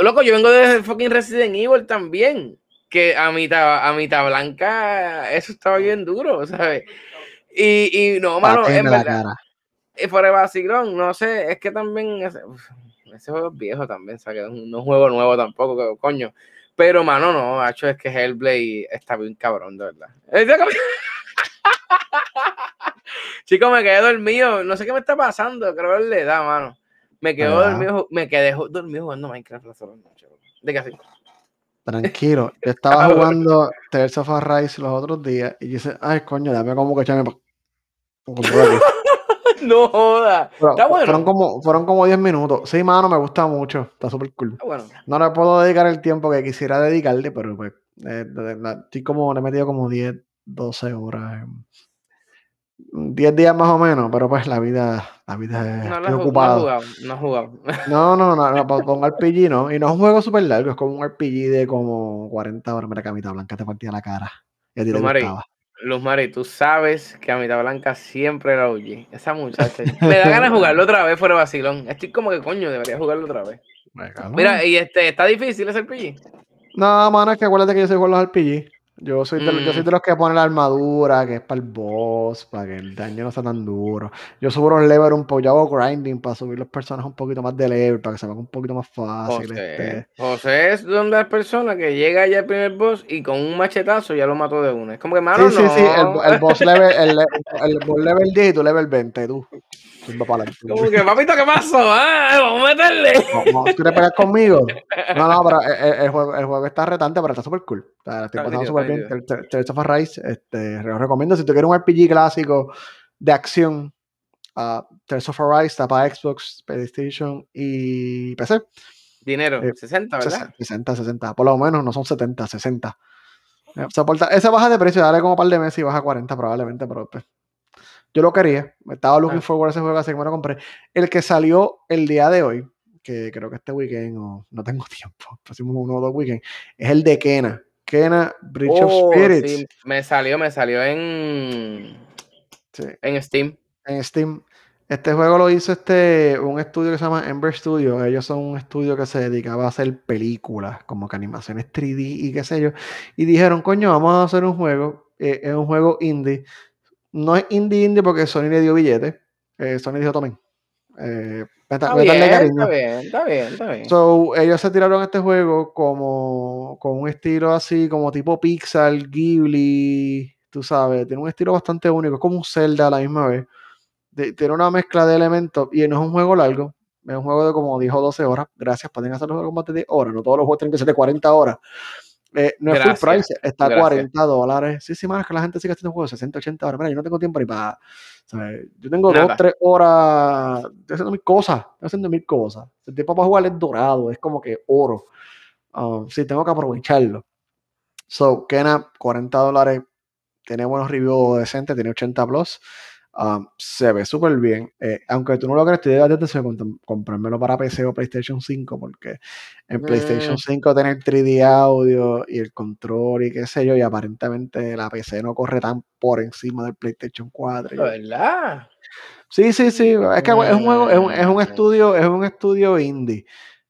Loco, yo vengo de fucking Resident Evil también. Que a mitad, a mitad blanca, eso estaba bien duro, ¿sabes? Y, y no, mano, la verdad. Y por el vacilón, no sé, es que también ese, uf, ese juego es viejo también, o sea, que no es es juego nuevo tampoco, que, coño. Pero, mano, no, hecho es que Hellblade está bien cabrón, de verdad. Chico, me quedé dormido, no sé qué me está pasando, creo que le da, mano. Me ¿Verdad? dormido, me quedé dormido jugando Minecraft las otras noches. bro. De así. Tranquilo. Yo estaba Cabrón. jugando Tales of Arise los otros días y dice, ay, coño, dame como que echarme pa- un control aquí". No joda. Pero Está bueno. Fueron como, fueron como 10 minutos. Sí, mano, me gusta mucho. Está súper cool. Está bueno. No le puedo dedicar el tiempo que quisiera dedicarle, pero pues eh, de- de- estoy como, le he metido como 10, 12 horas. en- 10 días más o menos, pero pues la vida, la vida es No, has ju- no jugado, no jugado. No, no, no, no, pa- con RPG no. Y no es un juego súper largo, es como un RPG de como 40 horas. Mira, Camita Blanca te partía la cara. Y a ti te Luz Mari, gustaba. Luz Mari, tú sabes que a mitad blanca siempre la oye. Esa muchacha. Me da ganas de jugarlo otra vez fuera de vacilón. Estoy como que coño, debería jugarlo otra vez. Mira, y este, ¿está difícil ese RPG? No, mano, es que acuérdate que yo soy con los RPG. Yo soy, de, yo soy de los que pone la armadura, que es para el boss, para que el daño no sea tan duro. Yo subo los levels un poco, yo hago grinding para subir los personajes un poquito más de level, para que se hagan un poquito más fácil. José, este. José es donde la persona que llega ya al primer boss y con un machetazo ya lo mató de una. Es como que, mano, Sí, sí, no. sí, el, el boss level, el, el, el boss level 10 y tú level 20, tú. Zumba para adelante. Como que, papito, ¿qué pasó? Ah, vamos a meterle. No, no, ¿Tú quieres pelear conmigo? No, no, pero el, el juego, el juego está retante, pero está súper cool. O sea, estoy pasando súper bien. Tales- of Arise, este, lo recomiendo. Si tú quieres un RPG clásico de acción, uh, Tales of Arise está para Xbox, PlayStation y PC. Dinero, Eh, 60, ¿verdad? 60, 60. Por lo menos no son 70, 60. Eh, soporta- ese baja de precio, dale como un par de meses y baja a 40 probablemente, pero pues, yo lo quería. Estaba looking Ah. forward a ese juego, así que me lo compré. El que salió el día de hoy, que creo que este weekend, o no tengo tiempo, pusimos uno o dos weekends, es el de Kena. Kena Bridge Oh, of Spirits. sí, me salió, me salió en, Sí, en Steam. en Steam. Este juego lo hizo este, un estudio que se llama Ember Studio. Ellos son un estudio que se dedicaba a hacer películas, como que animaciones 3D y qué sé yo. Y dijeron, coño, vamos a hacer un juego. eh, es un juego indie. No es indie indie porque Sony le dio billete. Eh, Sony dijo, tomen. Eh, Está bien, cariño". está bien, está bien, está bien. So, ellos se tiraron este juego como con un estilo así, como tipo Pixar, Ghibli, tú sabes, tiene un estilo bastante único, es como un Zelda a la misma vez. De- tiene una mezcla de elementos y no es un juego largo, es un juego de como 10 o 12 horas. Gracias, pueden hacer los juegos más de 10 horas, no todos los juegos tienen que ser de 40 horas. Eh, no es Gracias, full price, está a gracias. 40 dólares. Sí, sí, más que la gente sigue haciendo juegos de 60, 80 horas. Mira, yo no tengo tiempo ni para. ¿sabes? Yo tengo Nada. 2, 3 horas. Estoy haciendo mil cosas. Estoy haciendo mil cosas. El tiempo para jugar es dorado, es como que oro. Um, sí, tengo que aprovecharlo. So, Kena, 40 dólares. Tiene buenos reviews decentes, tiene 80 plus. Um, se ve súper bien. Eh, aunque tú no lo creas, estoy comp- comprármelo para PC o PlayStation 5, porque en PlayStation Mm. 5 tener 3D audio y el control y qué sé yo, y aparentemente la PC no corre tan por encima del PlayStation 4. y yo- ¿Verdad? Sí, sí, sí. Es que es un juego, es un, es un estudio, es un estudio indie.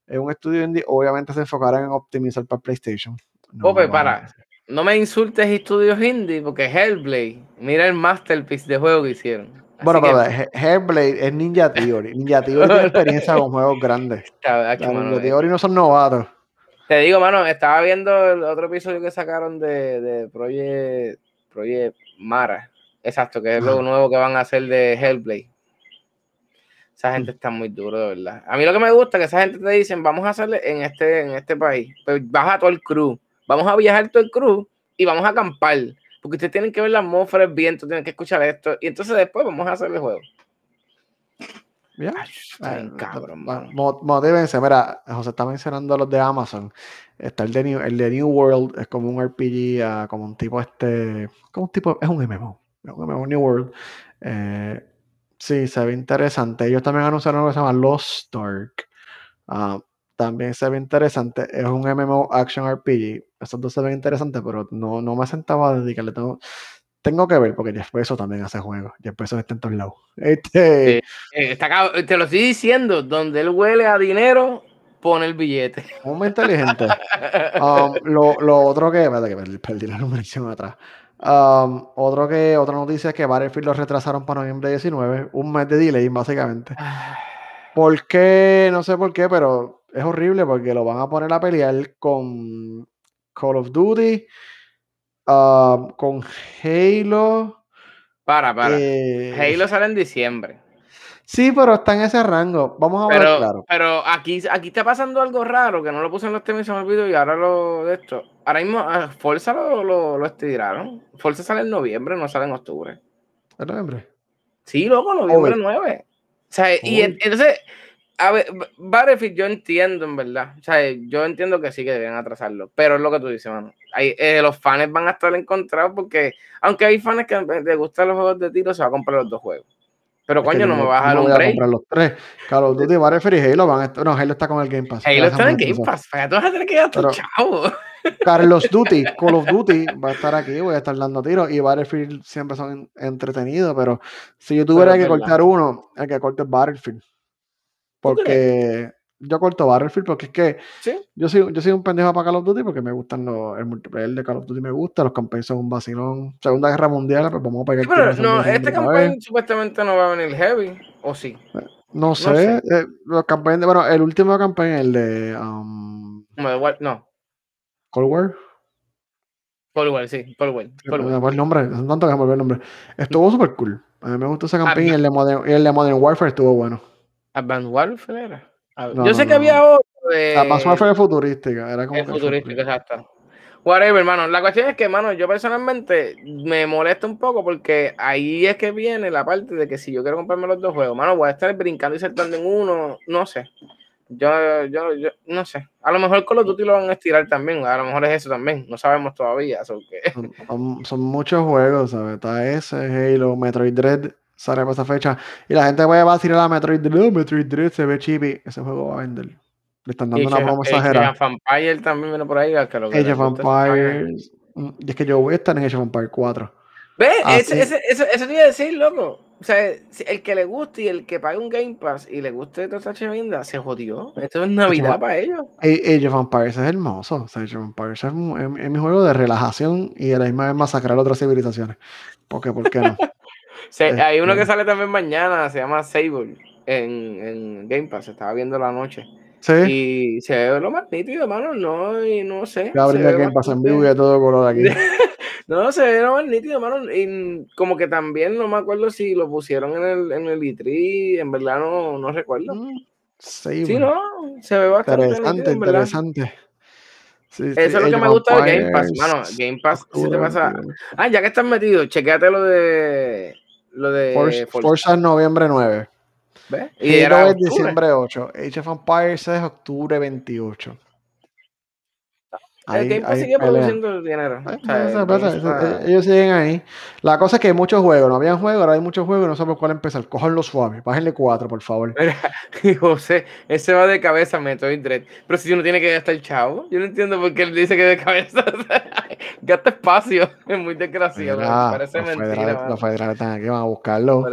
Es un estudio indie. Obviamente se enfocarán en optimizar para PlayStation. No para. No me insultes estudios indie porque Hellblade, mira el masterpiece de juego que hicieron. Así Bueno, pero He- Hellblade es Ninja Theory. Ninja Theory tiene experiencia con juegos grandes. Mano, Ninja eh, Theory no son novatos. Te digo, mano, estaba viendo el otro episodio que sacaron de, de Project, Project Mara. Exacto, que es lo nuevo que van a hacer de Hellblade. Esa gente está muy duro, de verdad. A mí lo que me gusta es que esa gente te dicen, vamos a hacerle en este, en este país. Pues baja todo el crew. Vamos a viajar todo el crew y vamos a acampar. Porque ustedes tienen que ver la atmósfera, el viento, tienen que escuchar esto. Y entonces después vamos a hacer el juego. ¿Ya? Ay, cabrón, mano. Motívense, mira, José está mencionando los de Amazon. Está el de New, el de New World, es como un RPG, ah, como un tipo este, como un tipo, es un MMO, es un MMO New World. Eh, sí, se ve interesante. Ellos también anunciaron algo que se llama Lost Ark. Ah, también se ve interesante. Es un MMO Action RPG. Esos dos se ven interesantes, pero no, no me sentaba a dedicarle. Tengo, tengo que ver, porque Jeff Bezos también hace juegos. Jeff Bezos está en todos lados. Este, Eh, está cab- te lo estoy diciendo, donde él huele a dinero, pone el billete. Muy inteligente. Um, lo, lo otro que. Espérate que perdí, perdí la numeración atrás. Um, otro que, otra noticia es que Battlefield lo retrasaron para noviembre 19. Un mes de delay, básicamente. ¿Por qué? No sé por qué, pero es horrible porque lo van a poner a pelear con Call of Duty, um, con Halo. Para, para. eh, Halo sale en diciembre. Sí, pero está en ese rango. Vamos a ver, claro. pero aquí, aquí está pasando algo raro que no lo puse en los temas y se me olvidó y ahora lo de esto. Ahora mismo ah, Forza lo, lo, lo estiraron. Forza sale en noviembre, no sale en octubre. ¿Es noviembre? Sí, loco, noviembre Joder. 9. O sea, y en- entonces, a ver, Battlefield yo entiendo en verdad. O sea, yo entiendo que sí que deben atrasarlo. Pero es lo que tú dices, mano. Hay, eh, los fans van a estar encontrados porque, aunque hay fans que les gustan los juegos de tiro, se va a comprar los dos juegos. Pero Es coño, yo no me vas a dar un voy a los tres. Call of Duty, Battlefield y Halo van a estar. No, Halo está con el Game Pass. Halo está en Game. Pass. Para tú vas a tener que dar tu Pero- chavo. Carlos Duty, Call of Duty va a estar aquí, voy a estar dando tiros y Battlefield siempre son entretenidos, pero si yo tuviera Pero que cortar uno, el que corte es Battlefield. Porque yo corto Battlefield porque es que ¿Sí? yo soy, yo soy un pendejo para Call of Duty porque me gustan los, el multiplayer de Call of Duty me gusta, los campaigns son un vacilón. Segunda Guerra Mundial, pues vamos a pegar Sí, pero no, este campaign supuestamente no va a venir heavy, ¿o sí? No sé, sé. eh, los campaigns de- bueno, el último campaign, el de um, No, no, Cold War, Cold War, sí, Cold War, Cold el nombre, tanto que me el nombre. Estuvo súper cool. A mí me gustó ese campaign y Adva- el de Modern, y el de Modern Warfare estuvo bueno. Advanced Warfare era. No, Yo sé no, que había otro de... Advanced Warfare es futurística, era como Es que futurística. exacto. Whatever, hermano. La cuestión es que, hermano, yo personalmente me molesta un poco porque ahí es que viene la parte de que si yo quiero comprarme los dos juegos, mano, voy a estar brincando y saltando en uno, no sé. Yo, yo, yo, no sé. A lo mejor Call of Duty lo van a estirar también, a lo mejor es eso también, no sabemos todavía. Eso que... Son, son- son muchos juegos, ¿sabes? Está ese, Halo, Metroid Dread, sale para esa fecha. Y la gente va a decir a la Metroid Dread, Metroid Dread se ve chippy. Ese juego va a vender. Le están dando una of- promo Age exagerada. of Empire también viene por ahí, que lo que Age of. Empires. mm, Y es que yo voy a estar en Age of Empires 4. Ve, Ah, ese, eso, eso te iba a decir, loco. O sea, el que le guste y el que pague un Game Pass y le guste toda esta chavinda, se jodió. Esto es Navidad para ellos. Age of Empires es hermoso. o sea, Age of Empires es, mi juego de relajación y a la misma vez masacrar otras civilizaciones. Porque, ¿por qué no? Se- hay uno que Este- sale también mañana, se llama Sable, en, en Game Pass, estaba viendo la noche. Sí, Y se ve lo más nítido, hermano, no, y no sé. voy a abrir se el ve Game Pass en vivo y a todo color aquí. No, se ve lo más nítido, hermano. Y como que también no me acuerdo si lo pusieron en el, en el E3, en verdad no, no recuerdo. Mm, Sí, no, se ve bastante nítido, Interesante, en verdad. interesante. Sí, sí, Eso es lo que me gusta de Game Pass, mano. Game Pass se te pasa. 21. Ah, ya que estás metido, chequéate lo de. Lo de. Forza, Forza, Forza noviembre 9. ¿ves? Y era Halo es octubre. diciembre 8. Age of Empires es octubre 28. El Ahí, ahí sigue pelea. produciendo dinero. Eh, O sea, esa el plata, Game esa- Pass- eh, ellos siguen ahí. La cosa es que hay muchos juegos, no habían juegos, ahora hay muchos juegos y no por cuál empezar. Cójanlo suave, bájenle 4, por favor. Mira, y José, ese va de cabeza Metroid Dread. Pero si uno tiene que gastar el chavo, yo no entiendo por qué él dice que de cabeza. Gasta espacio. Es muy desgraciado. Mira, parece los, mentira. federales, los federales están aquí, van a buscarlo.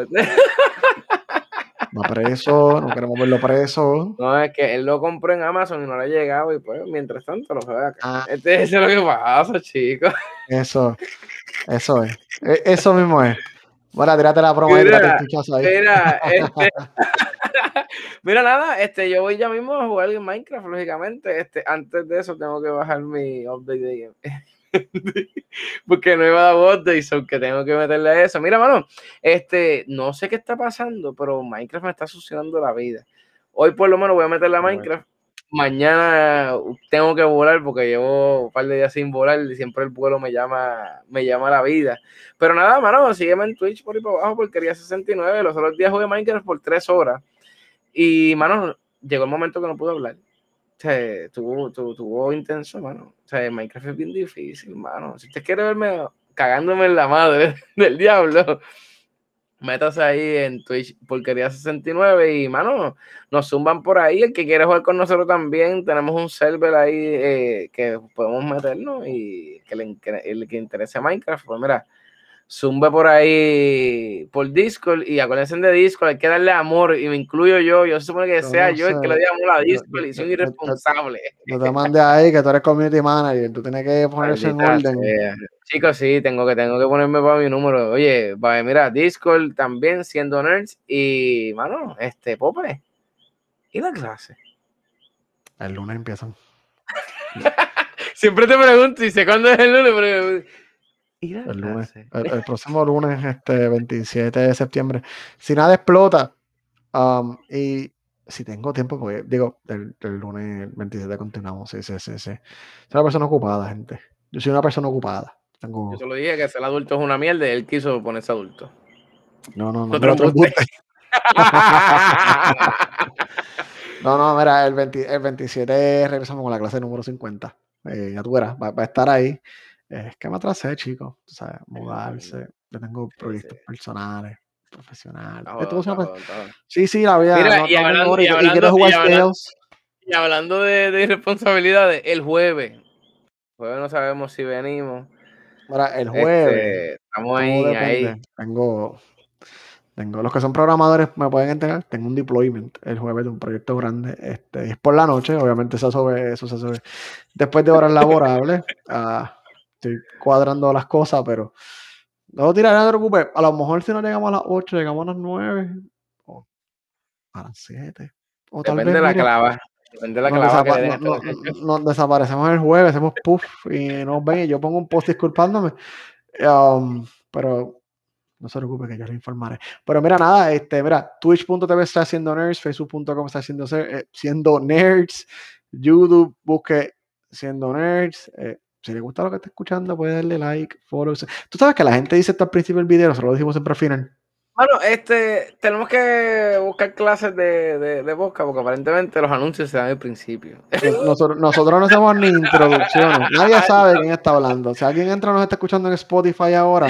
Preso, no queremos verlo preso. No, es que él lo compró en Amazon y no le ha llegado. Y pues, mientras tanto, lo juega acá. Ah. Este, eso es lo que pasa, chicos. Eso, eso es. E- Eso mismo es. Bueno, tírate la broma y Mira, tírate el pichazo ahí. Mira, este, mira nada, este, yo voy ya mismo a jugar en Minecraft, lógicamente. Este, antes de eso tengo que bajar mi update de porque no iba a dar update, so que tengo que meterle a eso. Mira, mano, este, no sé qué está pasando, pero Minecraft me está succionando la vida. Hoy por lo menos voy a meterle a. Minecraft. Mañana tengo que volar porque llevo un par de días sin volar y siempre el vuelo me llama, me llama la vida. Pero nada, mano, sígueme en Twitch por ahí para abajo, porquería 69. Los otros días jugué Minecraft por tres horas. Y, mano, llegó el momento que no pude hablar. Tuvo, tuvo, intenso, mano. O sea, Minecraft es bien difícil, mano. Si usted quiere verme cagándome en la madre del diablo, métase ahí en Twitch porquería 69 y, mano, nos zumban por ahí. El que quiere jugar con nosotros también, tenemos un server ahí eh, que podemos meternos y que le, incre- el que interese Minecraft, pues mira, zumbe por ahí por Discord y acuérdense de Discord, hay que darle amor y me incluyo yo, yo supone que sea no yo el que le dé amor a Discord y soy irresponsable. No te mandes ahí que tú eres community manager, tú tienes que poner eso en orden. sea. Chicos, sí, tengo que, tengo que ponerme para mi número. Oye, vaya, mira, Discord también siendo nerds y, mano, este, Pope, ¿y la clase? El lunes empiezan. Siempre te pregunto y sé cuándo es el lunes, pero... ¿Y la El lunes. El, el próximo lunes, este 27 de septiembre. Si nada explota, um, y si tengo tiempo, porque digo, el, el lunes 27 continuamos. Sí, sí, sí, sí. Soy una persona ocupada, gente. Yo soy una persona ocupada. Tengo. Yo solo dije que ser adulto es una mierda y él quiso ponerse adulto. No, no, no. Otro no, otro. No, no, mira, el, 20 el 27 regresamos con la clase número 50. Eh, ya tú verás, va, va a estar ahí. Es que me atrasé, chicos. O sea, mudarse. Yo tengo proyectos sí. personales, profesionales. Sí, sí, la vida. Mira, y hablando- hora y, y y quiero hablando- jugar y hablando- Scales. Y hablando de, de irresponsabilidades, el jueves, el jueves no sabemos si venimos. Mira, el jueves. Este, estamos todo ahí. Tengo. Tengo, los que son programadores me pueden enterar. Tengo un deployment el jueves de un proyecto grande. Este, es por la noche, obviamente eso, sube, eso se sube después de horas laborables. Ah, estoy cuadrando las cosas, pero no tirar, no te preocupes. A lo mejor si no llegamos a las 8, llegamos a las 9 o a las 7. O tal Depende vez, de la mire, clava. Depende de la clava desapa- no- nos desaparecemos el jueves, hacemos puff y nos ven y yo pongo un post disculpándome. Um, pero no se preocupe que yo le informaré. Pero mira, nada, este, mira, twitch.tv está haciendo nerds, facebook.com está haciendo, ser- eh, siendo nerds, YouTube busque siendo nerds. eh, si le gusta lo que está escuchando, puede darle like, follow. Tú sabes que la gente dice esto al principio del video, se lo decimos siempre al final. Bueno, este, tenemos que buscar clases de, de, de porque aparentemente los anuncios se dan al principio. Nos- Nosotros, nosotros no hacemos ni introducciones. Nadie sabe quién está hablando. Si alguien entra nos está escuchando en Spotify ahora,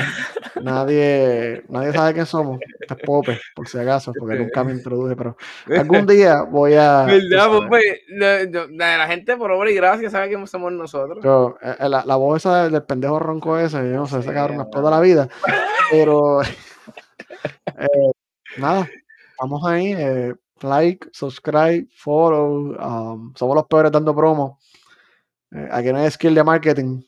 nadie, nadie sabe quién somos. Este es Pope, por si acaso, porque nunca me introduje. Pero algún día voy a. ¿Verdad. Pope? No, la la gente por obra y gracia sabe quién somos nosotros. Yo, eh, la, la voz esa del, pendejo ronco ese, yo no sé, ese cabrón me explota la vida. Pero eh, nada, estamos ahí. eh, like, subscribe, follow. um, somos los peores dando promo. Eh, aquí no hay skill de marketing.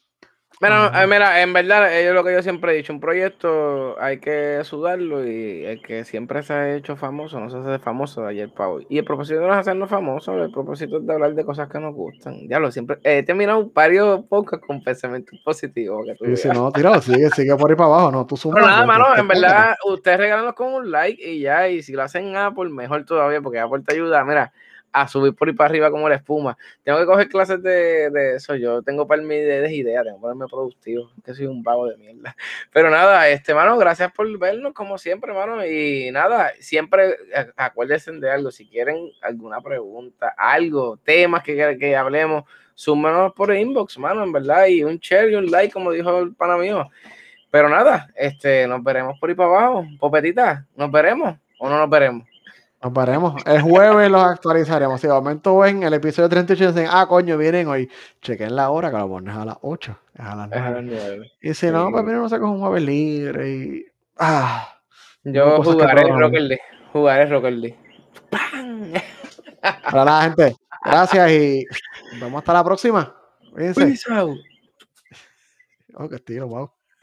Mira, eh, mira, en verdad, es lo que yo siempre he dicho, un proyecto hay que sudarlo y el que siempre se ha hecho famoso no se hace famoso de ayer para hoy. Y el propósito no es hacernos famosos, el propósito es de hablar de cosas que nos gustan. Ya lo siempre, eh, he terminado varios podcasts con pensamientos positivos. Que tú si no, tíralo, sigue, sigue por ahí para abajo, no, tú sumas. Pero nada, mano, en verdad, ustedes regálanos con un like y ya, y si lo hacen en Apple, mejor todavía, porque Apple te ayuda, mira, a subir por ahí para arriba como la espuma. Tengo que coger clases de, de eso, yo tengo para mí de, de ideas, tengo que ponerme productivo, que soy un vago de mierda. Pero nada, este, mano, gracias por vernos como siempre, mano, y nada, siempre eh, acuérdense de algo, si quieren alguna pregunta, algo, temas que, que, que hablemos, súmenos por inbox, mano, en verdad, y un share y un like, como dijo el pana mío. Pero nada, este, nos veremos por ahí para abajo. Popetita, nos veremos o no nos veremos. Nos veremos. El jueves los actualizaremos. Si de momento ven el episodio 38 y dicen, ah, coño, vienen hoy. Chequen la hora, que lo pones a las 8, es a las Es a 9. las nueve. Y si no, pues mira, no sé, con un jueves libre y. Ah, Yo jugaré programar. Rocket League. Jugaré Rocket League. ¡Pam! para nada, gente. Gracias y nos vemos hasta la próxima. Cuídense. Oh, qué estilo, wow.